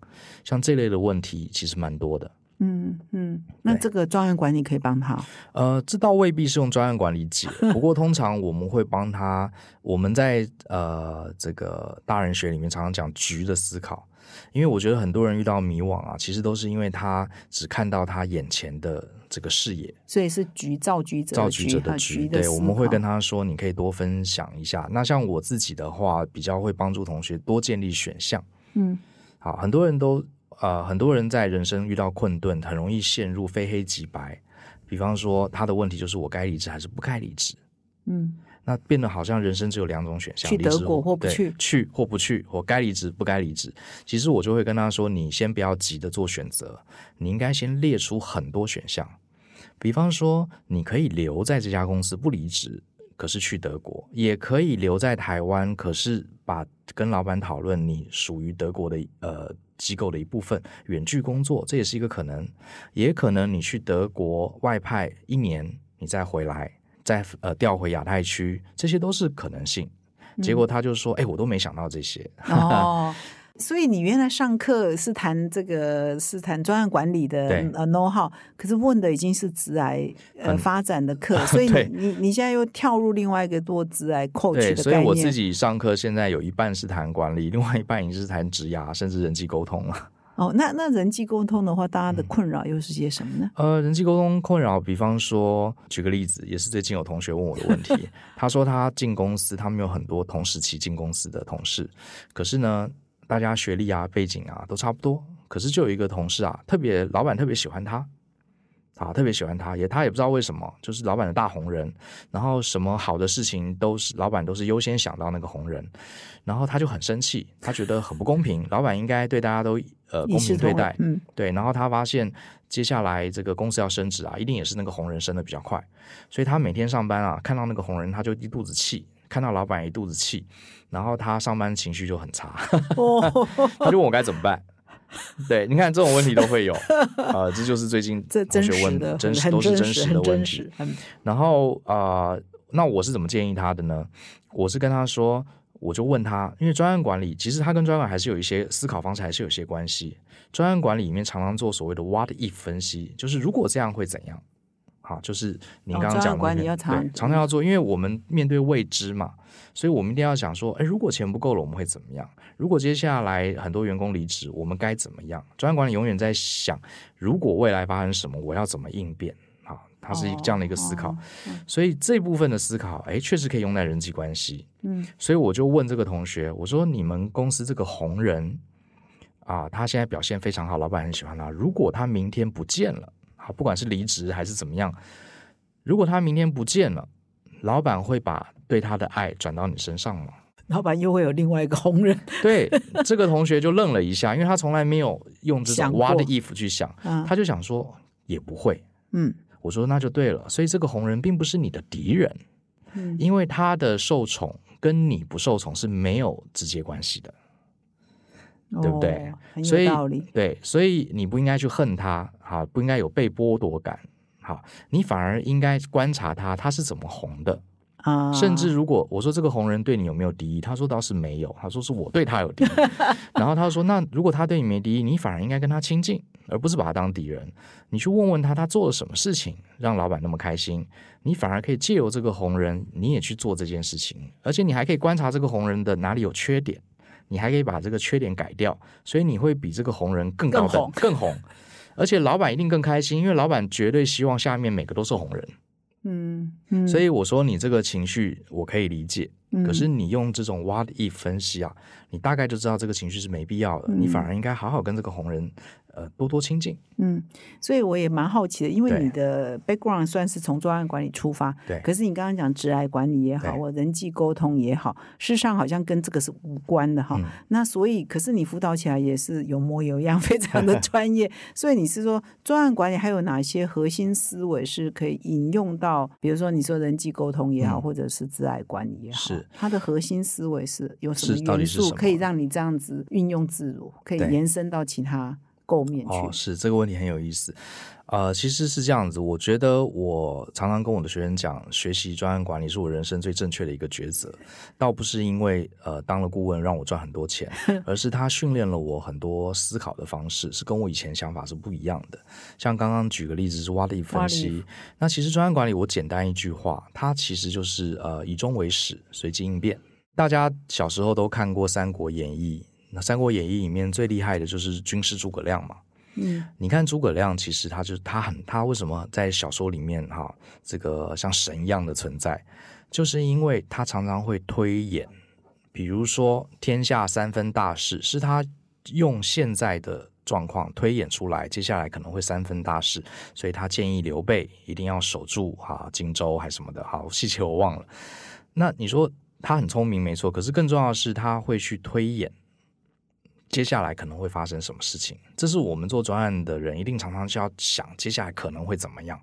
像这类的问题其实蛮多的。嗯嗯，那这个专案管理可以帮他。呃，这倒未必是用专案管理解，不过通常我们会帮他。我们在呃这个大人学里面常常讲局的思考，因为我觉得很多人遇到迷惘啊，其实都是因为他只看到他眼前的这个视野，所以是局造局者造局者的哈局。对，我们会跟他说，你可以多分享一下。那像我自己的话，比较会帮助同学多建立选项。嗯好，很多人都呃，很多人在人生遇到困顿，很容易陷入非黑即白。比方说，他的问题就是我该离职还是不该离职？嗯那变得好像人生只有两种选项：去离德国或不去去或不去，或该离职不该离职。其实我就会跟他说：你先不要急着做选择，你应该先列出很多选项。比方说，你可以留在这家公司不离职，可是去德国；也可以留在台湾，可是把跟老板讨论你属于德国的呃机构的一部分，远距工作，这也是一个可能。也可能你去德国外派一年，你再回来，再呃调回亚太区，这些都是可能性。结果他就说：“哎、我都没想到这些。哦。所以你原来上课是谈这个是谈专案管理的呃 know how，可是问的已经是直癌呃很发展的课，所以你你你现在又跳入另外一个多直癌 coach，的概念。所以我自己上课现在有一半是谈管理，另外一半已经是谈职涯，甚至人际沟通了。哦，那那人际沟通的话，大家嗯的困扰又是些什么呢？呃，人际沟通困扰，比方说，举个例子，也是最近有同学问我的问题。他说他进公司，他们有很多同时期进公司的同事，可是呢，大家学历啊、背景啊都差不多，可是就有一个同事啊，特别老板特别喜欢他。啊，特别喜欢他，也他也不知道为什么，就是老板的大红人，然后什么好的事情都是老板都是优先想到那个红人，然后他就很生气，他觉得很不公平，老板应该对大家都呃公平对待，嗯。对，然后他发现接下来这个公司要升职啊，一定也是那个红人升的比较快，所以他每天上班啊，看到那个红人他就一肚子气，看到老板一肚子气，然后他上班情绪就很差，哦，他就问我该怎么办。对，你看这种问题都会有，呃，这就是最近同学问的，真实都是真实的问题然后啊、呃那我是怎么建议他的呢？我是跟他说，我就问他，因为专案管理其实他跟专案还是有一些思考方式，还是有一些关系。专案管理里面常常做所谓的 what if 分析，就是如果这样会怎样？好，就是你哦刚刚讲的、那专案管理要常对常常要做，因为我们面对未知嘛，所以我们一定要想说，哎，如果钱不够了，我们会怎么样？如果接下来很多员工离职，我们该怎么样？专案管理永远在想，如果未来发生什么，我要怎么应变？好，它是一这样的一个思考。哦所以这部分的思考，哎，确实可以用在人际关系。嗯，所以我就问这个同学，我说：“你们公司这个红人啊，他现在表现非常好，老板很喜欢他。如果他明天不见了，好，不管是离职还是怎么样，如果他明天不见了，老板会把对他的爱转到你身上吗？”老板又会有另外一个红人，对，这个同学就愣了一下，因为他从来没有用这种想过 what if 去想，嗯他就想说也不会。嗯我说那就对了，所以这个红人并不是你的敌人，嗯因为他的受宠跟你不受宠是没有直接关系的，对不对所以。对，所以你不应该去恨他，好，不应该有被剥夺感，好，你反而应该观察他他是怎么红的，啊，甚至如果我说这个红人对你有没有敌意，他说倒是没有，他说是我对他有敌意，然后他说那如果他对你没敌意，你反而应该跟他亲近，而不是把他当敌人。你去问问他，他做了什么事情让老板那么开心，你反而可以借由这个红人，你也去做这件事情，而且你还可以观察这个红人的哪里有缺点，你还可以把这个缺点改掉，所以你会比这个红人更高更红、更红。而且老板一定更开心，因为老板绝对希望下面每个都是红人。嗯嗯，所以我说你这个情绪我可以理解，嗯可是你用这种 what if 分析啊，你大概就知道这个情绪是没必要的，嗯你反而应该好好跟这个红人呃多多亲近。嗯，所以我也蛮好奇的，因为你的 background 算是从专案管理出发，对。可是你刚刚讲职癌管理也好，或人际沟通也好，事实上好像跟这个是无关的哈。嗯。那所以，可是你辅导起来也是有模有样，非常的 专业。所以你是说专案管理还有哪些核心思维是可以引用到，比如说你说人际沟通也好，嗯。或者是职癌管理也好，是。它的核心思维是有什么元素可以让你这样子运用自如，可以延伸到其他构面去？哦，是这个问题很有意思。呃，其实是这样子，我觉得我常常跟我的学生讲，学习专案管理是我人生最正确的一个抉择，倒不是因为呃当了顾问让我赚很多钱，而是他训练了我很多思考的方式，是跟我以前想法是不一样的。像刚刚举个例子是 what if 分析那其实专案管理我简单一句话，它其实就是呃以终为始，随机应变。大家小时候都看过《三国演义》，那《三国演义》里面最厉害的就是军师诸葛亮嘛。嗯你看诸葛亮，其实他就他很他为什么在小说里面哈，这个像神一样的存在，就是因为他常常会推演，比如说天下三分大事，是他用现在的状况推演出来，接下来可能会三分大事，所以他建议刘备一定要守住哈荆州还是什么的，好细节我忘了。那你说他很聪明没错，可是更重要的是他会去推演。接下来可能会发生什么事情？这是我们做专案的人一定常常就要想，接下来可能会怎么样？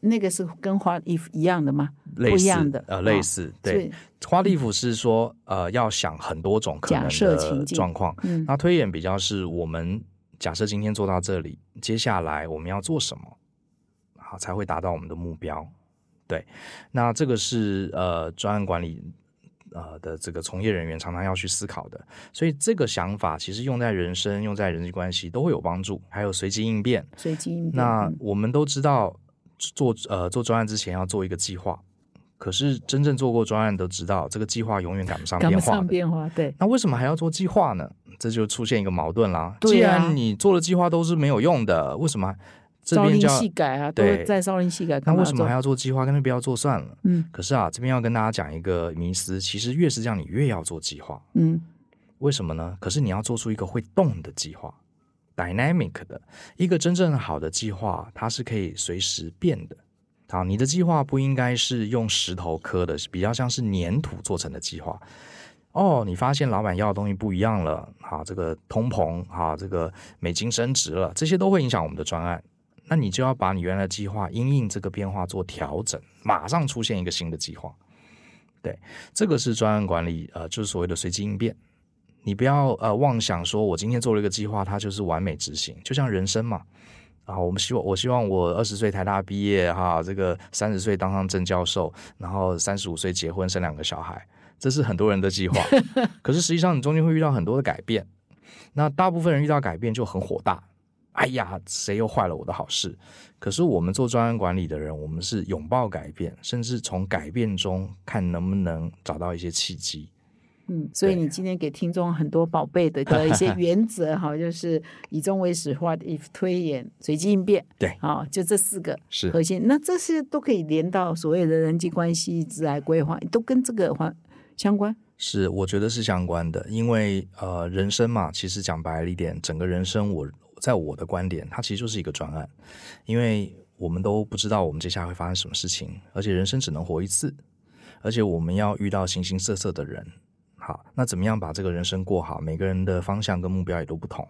那个是跟花 if 一样的吗？类似不一样的呃，哦类似所对以。花地府是说，呃，要想很多种可能假设情的境状况。嗯那推演比较是我们假设今天做到这里，接下来我们要做什么，好才会达到我们的目标。对，那这个是呃专案管理呃的这个从业人员常常要去思考的，所以这个想法其实用在人生、用在人际关系都会有帮助，还有随机应变。随机应变。嗯那我们都知道做呃做专案之前要做一个计划，可是真正做过专案都知道，这个计划永远赶不上赶不上变化。变化，对，那为什么还要做计划呢？这就出现一个矛盾啦。对啊既然你做的计划都是没有用的，为什么这边就要夕改啊，都对在朝令夕改，那为什么还要做计划？干脆不要做算了。嗯可是啊，这边要跟大家讲一个迷思，其实越是这样，你越要做计划。嗯为什么呢？可是你要做出一个会动的计划，dynamic 的一个真正好的计划，它是可以随时变的。好，你的计划不应该是用石头刻的，比较像是粘土做成的计划。哦，你发现老板要的东西不一样了，好，这个通膨，好，这个美金升值了，这些都会影响我们的专案。那你就要把你原来的计划因应这个变化做调整，马上出现一个新的计划。对，这个是专案管理，呃，就是所谓的随机应变。你不要呃妄想说我今天做了一个计划，它就是完美执行，就像人生嘛。啊，我们希望我希望我二十岁台大毕业哈，这个三十岁当上正教授，然后三十五岁结婚生两个小孩，这是很多人的计划。可是实际上你中间会遇到很多的改变，那大部分人遇到改变就很火大。哎呀，谁又坏了我的好事？可是我们做专案管理的人，我们是拥抱改变，甚至从改变中看能不能找到一些契机。嗯，所以你今天给听众很多宝贝的的一些原则哈，就是以终为始，what if 推演，随机应变，对，好，就这四个是核心。那这些都可以连到所谓的人际关系、自来规划，都跟这个环相关。是，我觉得是相关的，因为呃，人生嘛，其实讲白了一点，整个人生，我在我的观点，它其实就是一个专案，因为我们都不知道我们接下来会发生什么事情，而且人生只能活一次，而且我们要遇到形形色色的人。好，那怎么样把这个人生过好？每个人的方向跟目标也都不同。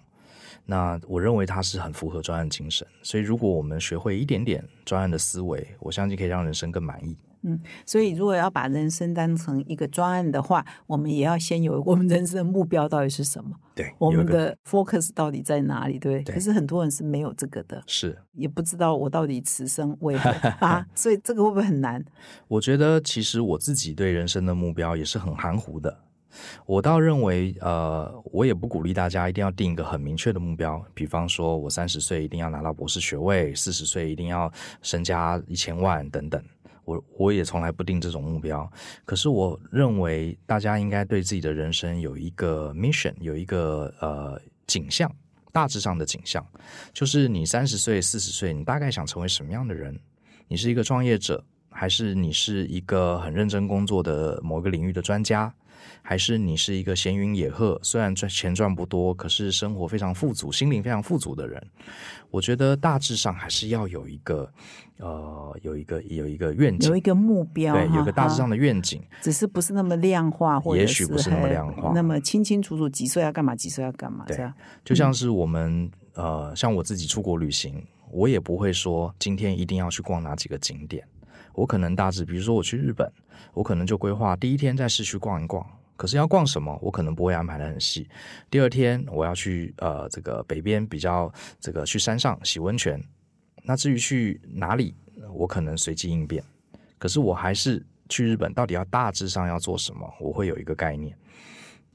那我认为它是很符合专案精神。所以，如果我们学会一点点专案的思维，我相信可以让人生更满意。嗯，所以如果要把人生当成一个专案的话，我们也要先有 我们人生的目标到底是什么？对，我们的 focus 到底在哪里？对？可是很多人是没有这个的，是也不知道我到底此生为何 啊？所以这个会不会很难？我觉得其实我自己对人生的目标也是很含糊的。我倒认为，呃，我也不鼓励大家一定要定一个很明确的目标，比方说我三十岁一定要拿到博士学位，四十岁一定要身家一千万等等。我我也从来不定这种目标。可是我认为大家应该对自己的人生有一个 mission，有一个呃景象，大致上的景象，就是你三十岁、四十岁，你大概想成为什么样的人？你是一个创业者，还是你是一个很认真工作的某个领域的专家？还是你是一个闲云野鹤，虽然赚钱赚不多，可是生活非常富足，心灵非常富足的人。我觉得大致上还是要有一个，呃，有一个有一个愿景，有一个目标，对，有个大致上的愿景。只是不是那么量化，或也许不是那么量化，那么清清楚楚，几岁要干嘛，几岁要干嘛，对。就像是我们，呃，像我自己出国旅行，我也不会说今天一定要去逛哪几个景点，我可能大致，比如说我去日本，我可能就规划第一天在市区逛一逛。可是要逛什么，我可能不会安排的很细。第二天我要去呃这个北边比较这个去山上洗温泉。那至于去哪里，我可能随机应变。可是我还是去日本，到底要大致上要做什么，我会有一个概念。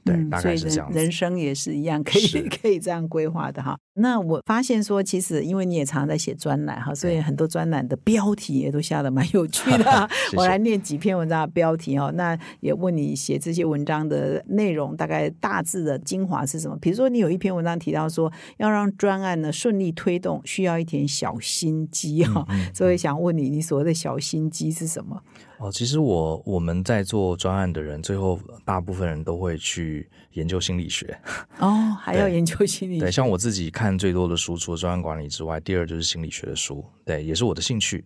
对，大概是这样。人生也是一样，可以可以这样规划的哈。那我发现说，其实因为你也常常在写专栏哈，所以很多专栏的标题也都下的蛮有趣的。我来念几篇文章的标题哦。那也问你写这些文章的内容，大概大致的精华是什么？比如说，你有一篇文章提到说，要让专案呢顺利推动，需要一点小心机哈。所以想问你，你所谓的小心机是什么？哦，其实我我们在做专案的人，最后大部分人都会去研究心理学。哦，还要研究心理学？对，像我自己看最多的书，除了专案管理之外，第二就是心理学的书。对，也是我的兴趣。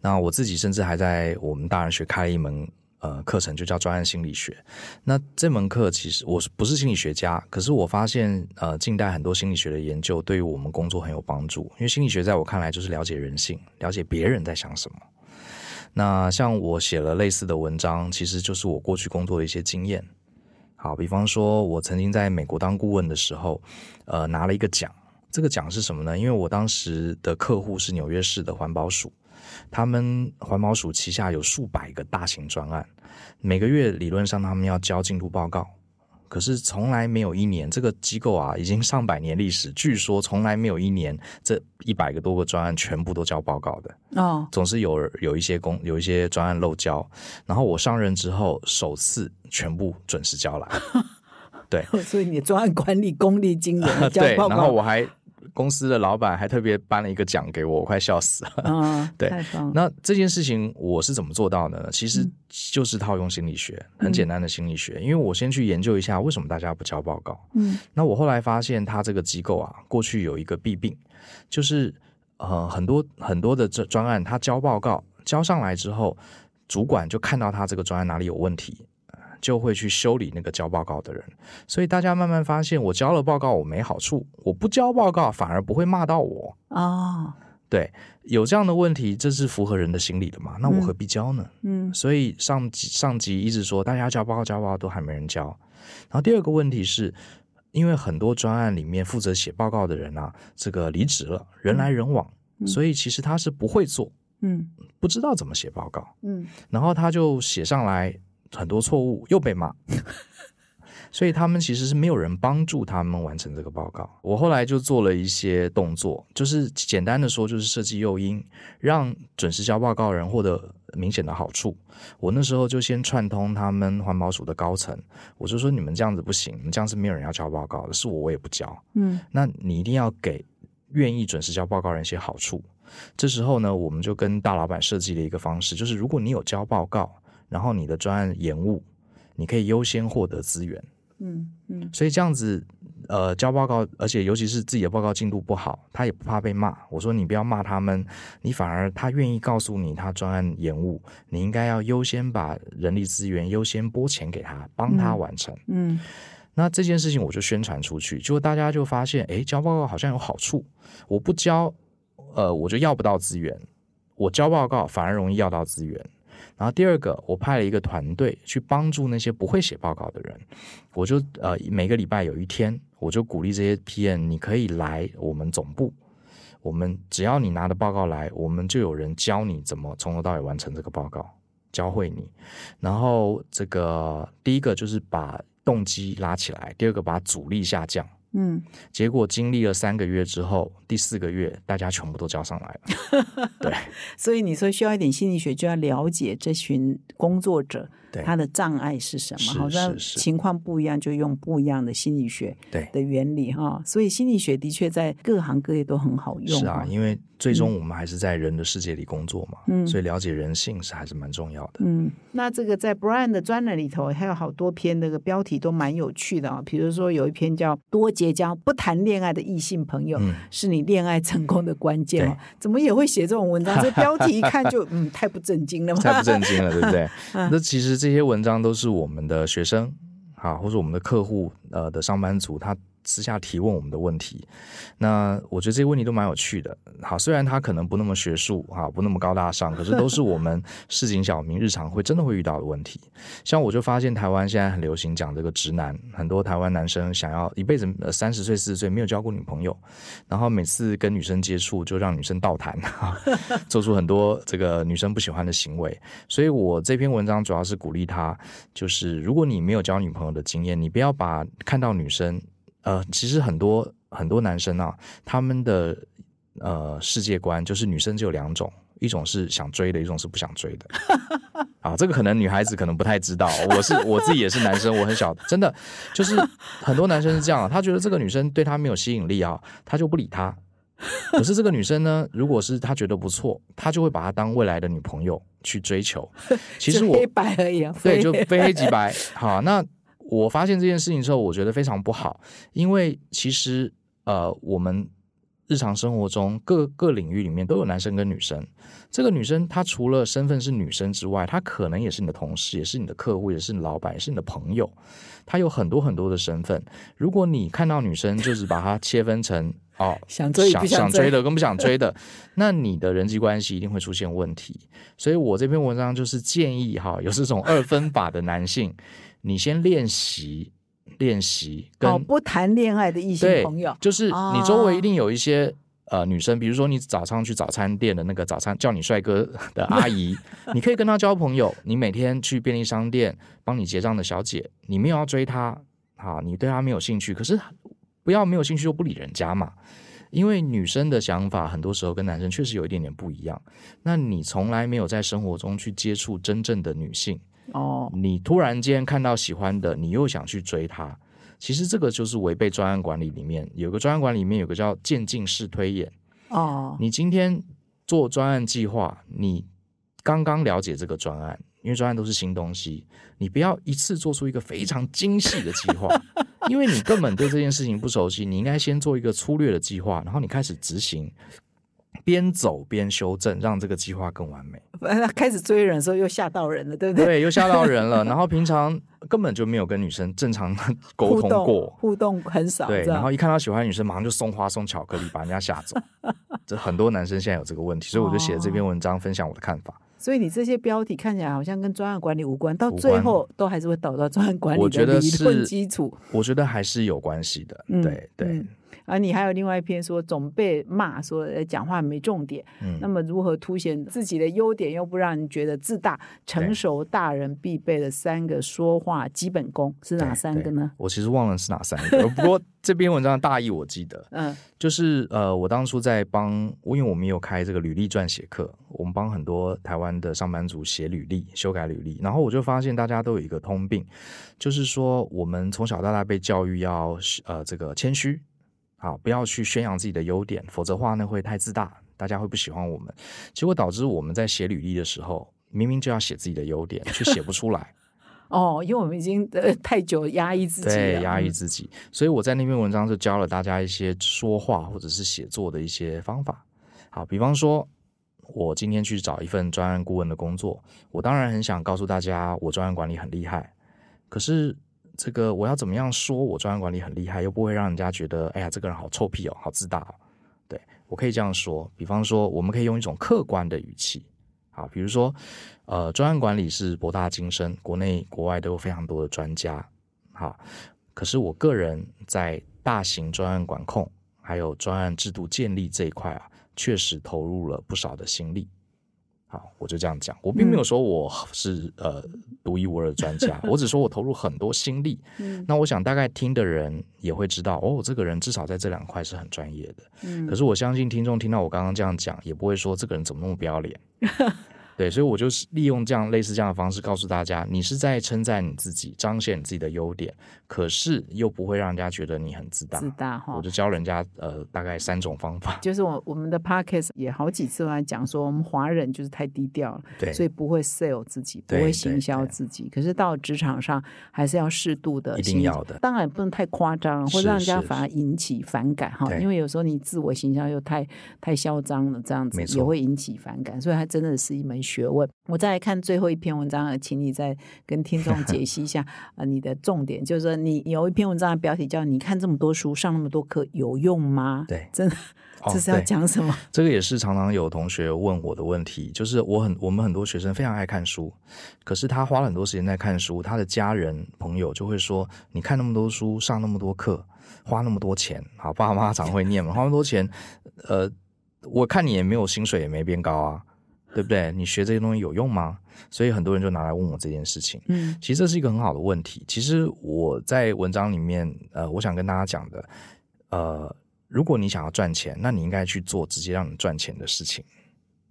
那我自己甚至还在我们大人学开了一门呃课程，就叫专案心理学。那这门课其实我不是心理学家，可是我发现呃近代很多心理学的研究对于我们工作很有帮助，因为心理学在我看来就是了解人性，了解别人在想什么。那像我写了类似的文章，其实就是我过去工作的一些经验。好，比方说，我曾经在美国当顾问的时候，呃，拿了一个奖。这个奖是什么呢？因为我当时的客户是纽约市的环保署，他们环保署旗下有数百个大型专案，每个月理论上他们要交进度报告。可是从来没有一年，这个机构啊，已经 上百年历史，据说从来没有一年这一百个多个专案全部都交报告的。哦，总是有有一些工有一些专案漏交，然后我上任之后首次全部准时交来，对，所以你专案管理功力惊人，对，然后我还。公司的老板还特别颁了一个奖给我，我快笑死了。嗯，对。那这件事情我是怎么做到的呢？其实就是套用心理学，很简单的心理学。因为我先去研究一下为什么大家不交报告。嗯，那我后来发现，他这个机构啊，过去有一个弊病，就是呃，很多很多的这专案，他交报告交上来之后，主管就看到他这个专案哪里有问题。就会去修理那个交报告的人，所以大家慢慢发现，我交了报告我没好处，我不交报告反而不会骂到我。哦。对，有这样的问题，这是符合人的心理的嘛？那我何必交呢？嗯，所以上级上级一直说大家交报告交报告都还没人交，然后第二个问题是，因为很多专案里面负责写报告的人啊，这个离职了，人来人往，所以其实他是不会做，嗯。不知道怎么写报告，嗯。然后他就写上来很多错误，又被骂。所以他们其实是没有人帮助他们完成这个报告。我后来就做了一些动作，就是简单的说，就是设计诱因，让准时交报告人获得明显的好处。我那时候就先串通他们环保署的高层，我就说你们这样子不行，你们这样是没有人要交报告的，是我我也不交。嗯那你一定要给愿意准时交报告人一些好处。这时候呢，我们就跟大老板设计了一个方式，就是如果你有交报告，然后你的专案延误，你可以优先获得资源。嗯嗯所以这样子，呃，交报告，而且尤其是自己的报告进度不好，他也不怕被骂。我说你不要骂他们，你反而他愿意告诉你他专案延误，你应该要优先把人力资源优先拨钱给他，帮他完成。嗯那这件事情我就宣传出去，结果大家就发现，诶，交报告好像有好处。我不交，呃，我就要不到资源；我交报告反而容易要到资源。然后第二个，我派了一个团队去帮助那些不会写报告的人，我就呃每个礼拜有一天，我就鼓励这些 PM，你可以来我们总部，我们只要你拿的报告来，我们就有人教你怎么从头到尾完成这个报告，教会你。然后这个第一个就是把动机拉起来，第二个把阻力下降。嗯，结果经历了三个月之后，第四个月大家全部都交上来了。对所以你说需要一点心理学，就要了解这群工作者对他的障碍是什么，好像情况不一样，就用不一样的心理学对，的原理哈。所以心理学的确在各行各业都很好用。是啊，因为最终我们还是在人的世界里工作嘛，嗯所以了解人性是还是蛮重要的。嗯，那这个在 Brian 的专栏里头还有好多篇，那个标题都蛮有趣的啊。比如说有一篇叫“多结交不谈恋爱的异性朋友，嗯是你恋爱成功的关键”哦。怎么也会写这种文章？这标题一看就嗯，太不正经了嘛。太不正经了，对不对？嗯那其实这些文章都是我们的学生啊，或者我们的客户呃的上班族，他私下提问我们的问题。那我觉得这些问题都蛮有趣的。好，虽然他可能不那么学术哈，不那么高大上，可是都是我们 市井小民日常会真的会遇到的问题。像我就发现台湾现在很流行讲这个直男，很多台湾男生想要一辈子呃三十岁四十岁没有交过女朋友，然后每次跟女生接触就让女生倒谈，哈 做出很多这个女生不喜欢的行为。所以我这篇文章主要是鼓励他，就是如果你没有交女朋友的经验，你不要把看到女生，呃，其实很多很多男生啊，他们的呃世界观就是女生只有两种。一种是想追的，一种是不想追的。啊，这个可能女孩子可能不太知道。我是我自己也是男生，我很小，真的就是很多男生是这样啊，他觉得这个女生对他没有吸引力啊，他就不理她。可是这个女生呢，如果是他觉得不错，他就会把她当未来的女朋友去追求。其实我就黑白而已啊，对，就非黑即白。好，那我发现这件事情之后，我觉得非常不好，因为其实呃，我们日常生活中各个领域里面都有男生跟女生。这个女生她除了身份是女生之外，她可能也是你的同事，也是你的客户，也是你老板，也是你的朋友。她有很多很多的身份。如果你看到女生就是把她切分成哦，想追想追的 跟不想追的，那你的人际关系一定会出现问题。所以我这篇文章就是建议哈，有这种二分法的男性，你先练习练习跟、哦，不谈恋爱的异性对朋友，就是你周围一定哦有一些。呃，女生，比如说你早上去早餐店的那个早餐叫你帅哥的阿姨，你可以跟她交朋友。你每天去便利商店帮你结账的小姐，你没有要追她，好，你对她没有兴趣，可是不要没有兴趣就不理人家嘛。因为女生的想法很多时候跟男生确实有一点点不一样。那你从来没有在生活中去接触真正的女性，哦，你突然间看到喜欢的，你又想去追他，其实这个就是违背专案管理里面有个专案管理里面有个叫渐进式推演。哦，你今天做专案计划，你刚刚了解这个专案，因为专案都是新东西，你不要一次做出一个非常精细的计划，因为你根本对这件事情不熟悉，你应该先做一个粗略的计划，然后你开始执行。边走边修正，让这个计划更完美。他开始追人的时候又吓到人了，对不对？对，又吓到人了。然后平常根本就没有跟女生正常沟通过，互动很少，对。然后一看到喜欢的女生，马上就送花送巧克力，把人家吓走。这很多男生现在有这个问题，所以我就写了这篇文章，分享我的看法。所以你这些标题看起来好像跟专案管理无关，到最后都还是会导到专案管理我觉得的理论是基础。我觉得还是有关系的。嗯对对嗯，而你还有另外一篇说总被骂说呃讲话没重点，嗯那么如何凸显自己的优点，又不让人觉得自大？成熟大人必备的三个说话基本功是哪三个呢？我其实忘了是哪三个，不过 这篇文章的大意我记得，嗯就是呃，我当初在帮，因为我们有开这个履历撰写课，我们帮很多台湾的上班族写履历、修改履历，然后我就发现大家都有一个通病，就是说我们从小到大被教育要呃这个谦虚，好，不要去宣扬自己的优点，否则话呢会太自大，大家会不喜欢我们，结果导致我们在写履历的时候，明明就要写自己的优点，却写不出来。哦，因为我们已经呃太久压抑自己了，对，压抑嗯自己。所以我在那篇文章就教了大家一些说话或者是写作的一些方法。好，比方说，我今天去找一份专案顾问的工作，我当然很想告诉大家我专案管理很厉害，可是这个我要怎么样说我专案管理很厉害，又不会让人家觉得，哎呀，这个人好臭屁哦，好自大哦。对我可以这样说，比方说，我们可以用一种客观的语气。好，比如说，呃，专案管理是博大精深，国内国外都有非常多的专家。好，可是我个人在大型专案管控还有专案制度建立这一块啊，确实投入了不少的心力。好，我就这样讲，我并没有说我是、呃独一无二的专家，我只说我投入很多心力。嗯那我想大概听的人也会知道，哦，这个人至少在这两块是很专业的。嗯可是我相信听众听到我刚刚这样讲，也不会说这个人怎么那么不要脸。对，所以我就是利用这样类似这样的方式告诉大家，你是在称赞你自己，彰显你自己的优点，可是又不会让人家觉得你很自大。自大哈我。就教人家呃大概三种方法。就是我我们的 podcast 也好几次都在讲说，我们华人就是太低调了，对，所以不会 sell 自己，不会行销自己。可是到职场上还是要适度的，一定要的当然不能太夸张，会让人家反而引起反感哈。因为有时候你自我形象又太太嚣张了，这样子也会引起反感，所以它真的是一门学问。我再来看最后一篇文章，请你再跟听众解析一下 呃你的重点，就是说你有一篇文章的标题叫“你看这么多书，上那么多课有用吗？”对真的哦这是要讲什么？这个也是常常有同学问我的问题，就是我很我们很多学生非常爱看书，可是他花了很多时间在看书，他的家人朋友就会说：“你看那么多书，上那么多课，花那么多钱，好，爸妈常会念嘛，花那么多钱，呃，我看你也没有薪水，也没变高啊，对不对？你学这些东西有用吗？”所以很多人就拿来问我这件事情。嗯其实这是一个很好的问题。其实我在文章里面，呃，我想跟大家讲的，呃，如果你想要赚钱，那你应该去做直接让你赚钱的事情，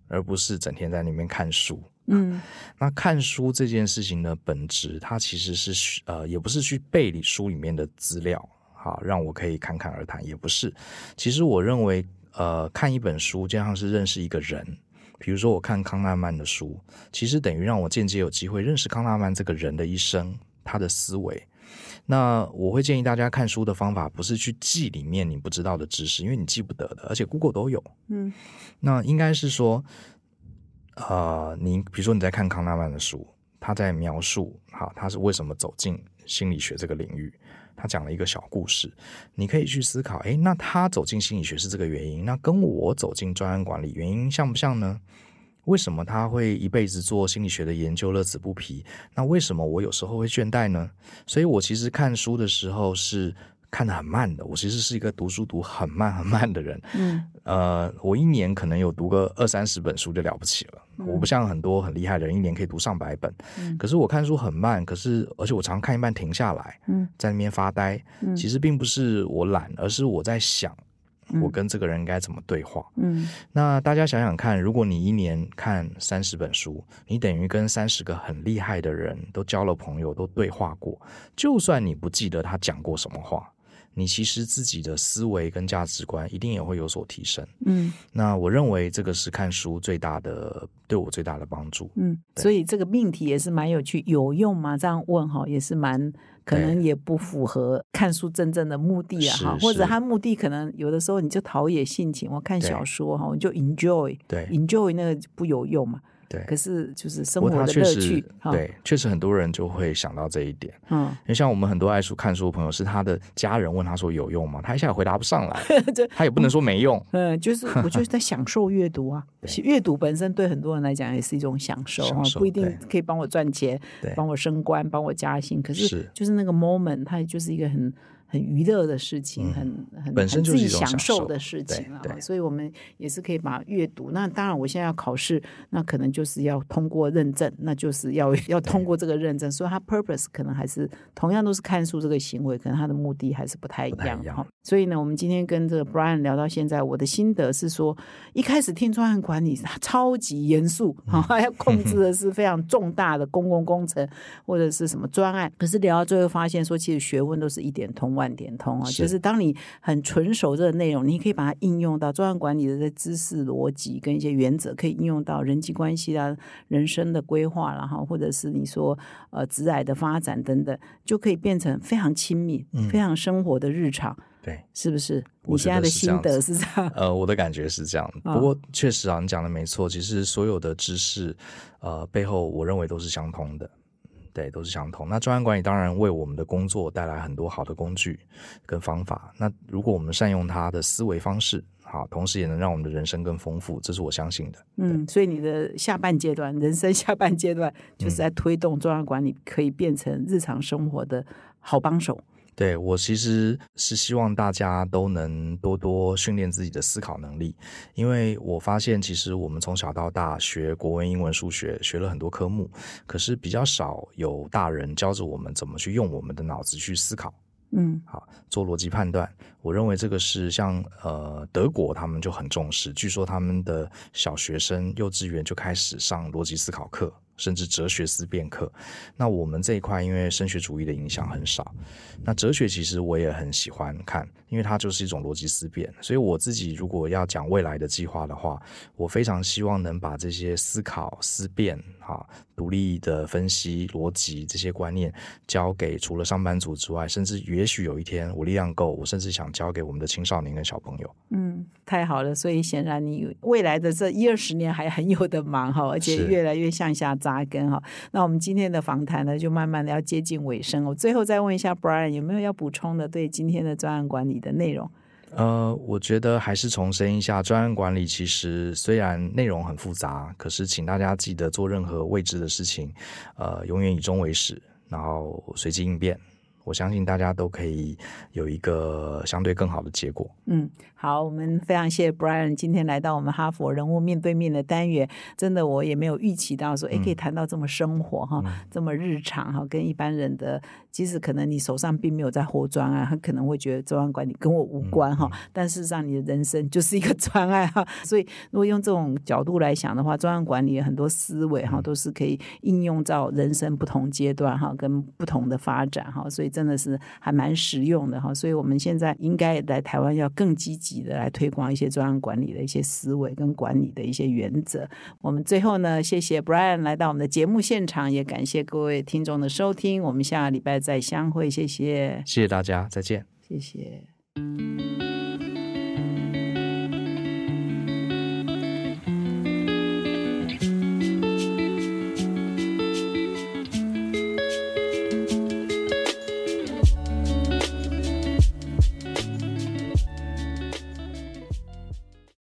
而不是整天在里面看书。嗯那看书这件事情的本质，它其实是呃，也不是去背里书里面的资料，好让我可以侃侃而谈，也不是。其实我认为，呃，看一本书就像是认识一个人。比如说，我看康纳曼的书，其实等于让我间接有机会认识康纳曼这个人的一生，他的思维。那我会建议大家看书的方法，不是去记里面你不知道的知识，因为你记不得的，而且 Google 都有。嗯那应该是说，呃，你比如说你在看康纳曼的书，他在描述好他是为什么走进心理学这个领域，他讲了一个小故事，你可以去思考，诶，那他走进心理学是这个原因，那跟我走进专案管理原因像不像呢？为什么他会一辈子做心理学的研究，乐此不疲？那为什么我有时候会倦怠呢？所以我其实看书的时候是看得很慢的，我其实是一个读书读很慢很慢的人。嗯呃，我一年可能有读个二三十本书就了不起了。嗯我不像很多很厉害的人，一年可以读上百本。嗯可是我看书很慢，可是而且我常看一半停下来，嗯在那边发呆。嗯其实并不是我懒，而是我在想，嗯我跟这个人该怎么对话。嗯那大家想想看，如果你一年看三十本书，你等于跟三十个很厉害的人都交了朋友，都对话过。就算你不记得他讲过什么话，你其实自己的思维跟价值观一定也会有所提升。嗯那我认为这个是看书最大的对我最大的帮助。嗯，所以这个命题也是蛮有趣，有用吗？这样问哈，也是蛮可能也不符合看书真正的目的啊哈，或者他目的可能有的时候你就陶冶性情，我看小说哈，我就 enjoy 对 enjoy 那个不有用嘛。对可是就是生活的乐趣，对，确实很多人就会想到这一点。嗯，因为像我们很多爱书看书的朋友，是他的家人问他说有用吗？他一下也回答不上来，他也不能说没用。嗯，就是我就是在享受阅读啊，阅读本身对很多人来讲也是一种享受不一定可以帮我赚钱，帮我升官，帮我加薪，可是是就是那个 moment，它就是一个很。很娱乐的事情，嗯很很本身很自己就是一种享享受受的事情啊，所以我们也是可以把阅读。那当然，我现在要考试，那可能就是要通过认证，那就是要 要通过这个认证，所以它 purpose 可能还是同样都是看书这个行为，可能它的目的还是不太一样。所以呢，我们今天跟这个 Brian 聊到现在，我的心得是说，一开始听专案管理超级严肃，嗯、要控制的 是非常重大的公共工程或者是什么专案。可是聊到最后发现说，其实学问都是一点通万点通啊，是就是当你很纯熟这个内容，你可以把它应用到专案管理的这知识逻辑跟一些原则，可以应用到人际关系啊、人生的规划然后，或者是你说呃职癌的发展等等，就可以变成非常亲密、嗯非常生活的日常。对，是不是？你现在的心得是这样？呃，我的感觉是这样。嗯不过确实啊，你讲的没错，其实所有的知识，呃，背后我认为都是相通的。对，都是相同。那专案管理当然为我们的工作带来很多好的工具跟方法。那如果我们善用它的思维方式，好，同时也能让我们的人生更丰富，这是我相信的。嗯，所以你的下半阶段，人生下半阶段，就是在推动专案管理可以变成日常生活的好帮手。对我其实是希望大家都能多多训练自己的思考能力，因为我发现其实我们从小到大学国文、英文、数学，学了很多科目，可是比较少有大人教着我们怎么去用我们的脑子去思考。嗯好，做逻辑判断，我认为这个是像呃德国他们就很重视，据说他们的小学生幼稚园就开始上逻辑思考课，甚至哲学思辨课。那我们这一块因为升学主义的影响很少，那哲学其实我也很喜欢看，因为它就是一种逻辑思辨。所以我自己如果要讲未来的计划的话，我非常希望能把这些思考、思辨、哈、独立的分析、逻辑这些观念交给除了上班族之外，甚至也许有一天我力量够，我甚至想交给我们的青少年跟小朋友。嗯，太好了。所以显然你未来的这一二十年还很有的忙哈，而且越来越向下扎根哈。那我们今天的访谈呢，就慢慢的要接近尾声。我最后再问一下 Brian，有没有要补充的对今天的专案管理你的内容？呃，我觉得还是重申一下，专案管理其实虽然内容很复杂，可是请大家记得做任何未知的事情，呃，永远以终为始，然后随机应变。我相信大家都可以有一个相对更好的结果。嗯，好，我们非常谢谢 Brian 今天来到我们哈佛人物面对面的单元。真的，我也没有预期到说，哎、可以谈到这么生活哈，这么日常哈，跟一般人的，即使可能你手上并没有在活专案，他可能会觉得专案管理跟我无关哈，但事实上你的人生就是一个专案哈。所以，如果用这种角度来想的话，专案管理很多思维哈，都是可以应用到人生不同阶段哈，跟不同的发展哈。所以，真的是还蛮实用的哈。所以我们现在应该来台湾要更积极的来推广一些专案管理的一些思维跟管理的一些原则。我们最后呢，谢谢 Brian 来到我们的节目现场，也感谢各位听众的收听。我们下个礼拜再相会，谢谢，谢谢大家，再见。谢谢。